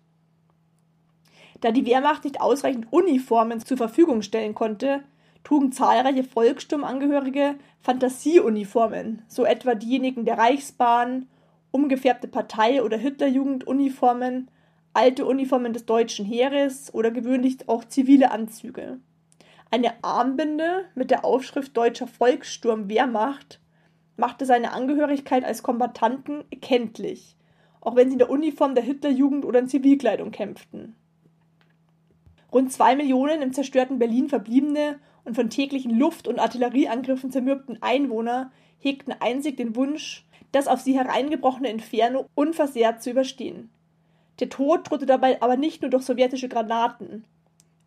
Da die Wehrmacht nicht ausreichend Uniformen zur Verfügung stellen konnte, trugen zahlreiche Volkssturmangehörige Fantasieuniformen, so etwa diejenigen der Reichsbahn, umgefärbte Partei- oder Hitlerjugenduniformen, alte Uniformen des deutschen Heeres oder gewöhnlich auch zivile Anzüge. Eine Armbinde mit der Aufschrift Deutscher Volkssturm Wehrmacht machte seine Angehörigkeit als Kombattanten kenntlich, auch wenn sie in der Uniform der Hitlerjugend oder in Zivilkleidung kämpften. Rund zwei Millionen im zerstörten Berlin verbliebene und von täglichen Luft- und Artillerieangriffen zermürbten Einwohner hegten einzig den Wunsch, das auf sie hereingebrochene Inferno unversehrt zu überstehen. Der Tod drohte dabei aber nicht nur durch sowjetische Granaten,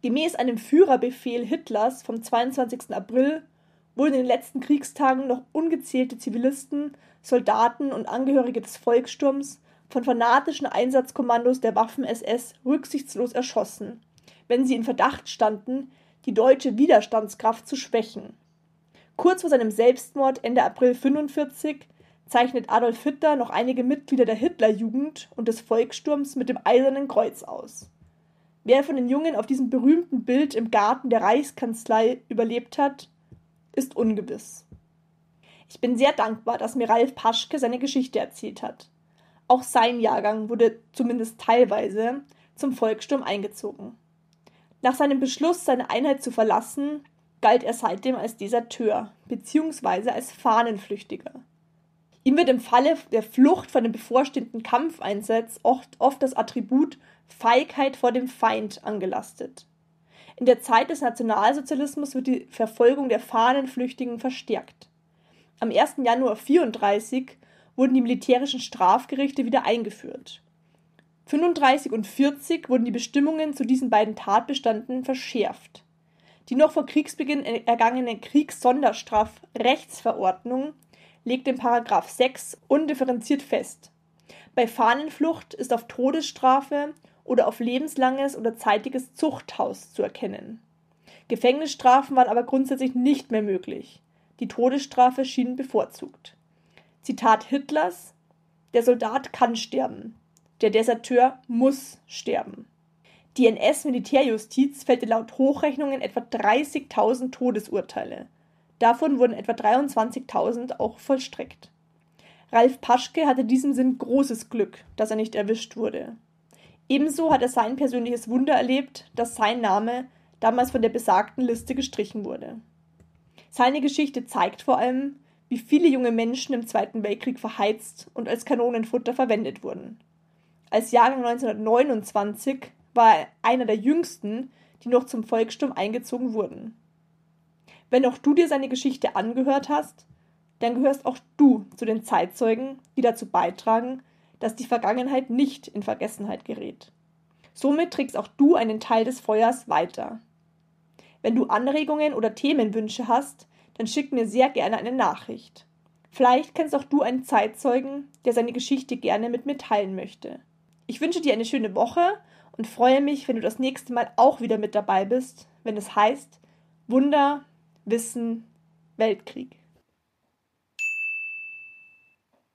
Gemäß einem Führerbefehl Hitlers vom 22. April wurden in den letzten Kriegstagen noch ungezählte Zivilisten, Soldaten und Angehörige des Volkssturms von fanatischen Einsatzkommandos der Waffen-SS rücksichtslos erschossen, wenn sie in Verdacht standen, die deutsche Widerstandskraft zu schwächen. Kurz vor seinem Selbstmord Ende April 45 zeichnet Adolf Hitler noch einige Mitglieder der Hitlerjugend und des Volkssturms mit dem Eisernen Kreuz aus. Wer von den Jungen auf diesem berühmten Bild im Garten der Reichskanzlei überlebt hat, ist ungewiss. Ich bin sehr dankbar, dass mir Ralf Paschke seine Geschichte erzählt hat. Auch sein Jahrgang wurde zumindest teilweise zum Volkssturm eingezogen. Nach seinem Beschluss, seine Einheit zu verlassen, galt er seitdem als Deserteur bzw. als Fahnenflüchtiger. Ihm wird im Falle der Flucht von dem bevorstehenden Kampfeinsatz oft, oft das Attribut Feigheit vor dem Feind angelastet. In der Zeit des Nationalsozialismus wird die Verfolgung der Fahnenflüchtigen verstärkt. Am 1. Januar 1934 wurden die militärischen Strafgerichte wieder eingeführt. 35 und 40 wurden die Bestimmungen zu diesen beiden Tatbestanden verschärft. Die noch vor Kriegsbeginn ergangene Kriegssonderstrafrechtsverordnung legt in Paragraph 6 undifferenziert fest. Bei Fahnenflucht ist auf Todesstrafe oder auf lebenslanges oder zeitiges Zuchthaus zu erkennen. Gefängnisstrafen waren aber grundsätzlich nicht mehr möglich. Die Todesstrafe schien bevorzugt. Zitat Hitlers Der Soldat kann sterben. Der Deserteur muss sterben. Die NS-Militärjustiz fällte laut Hochrechnungen etwa 30.000 Todesurteile. Davon wurden etwa 23.000 auch vollstreckt. Ralf Paschke hatte in diesem Sinn großes Glück, dass er nicht erwischt wurde. Ebenso hat er sein persönliches Wunder erlebt, dass sein Name damals von der besagten Liste gestrichen wurde. Seine Geschichte zeigt vor allem, wie viele junge Menschen im Zweiten Weltkrieg verheizt und als Kanonenfutter verwendet wurden. Als Jahrgang 1929 war er einer der jüngsten, die noch zum Volkssturm eingezogen wurden. Wenn auch du dir seine Geschichte angehört hast, dann gehörst auch du zu den Zeitzeugen, die dazu beitragen, dass die Vergangenheit nicht in Vergessenheit gerät. Somit trägst auch du einen Teil des Feuers weiter. Wenn du Anregungen oder Themenwünsche hast, dann schick mir sehr gerne eine Nachricht. Vielleicht kennst auch du einen Zeitzeugen, der seine Geschichte gerne mit mir teilen möchte. Ich wünsche dir eine schöne Woche und freue mich, wenn du das nächste Mal auch wieder mit dabei bist, wenn es heißt Wunder, Wissen, Weltkrieg.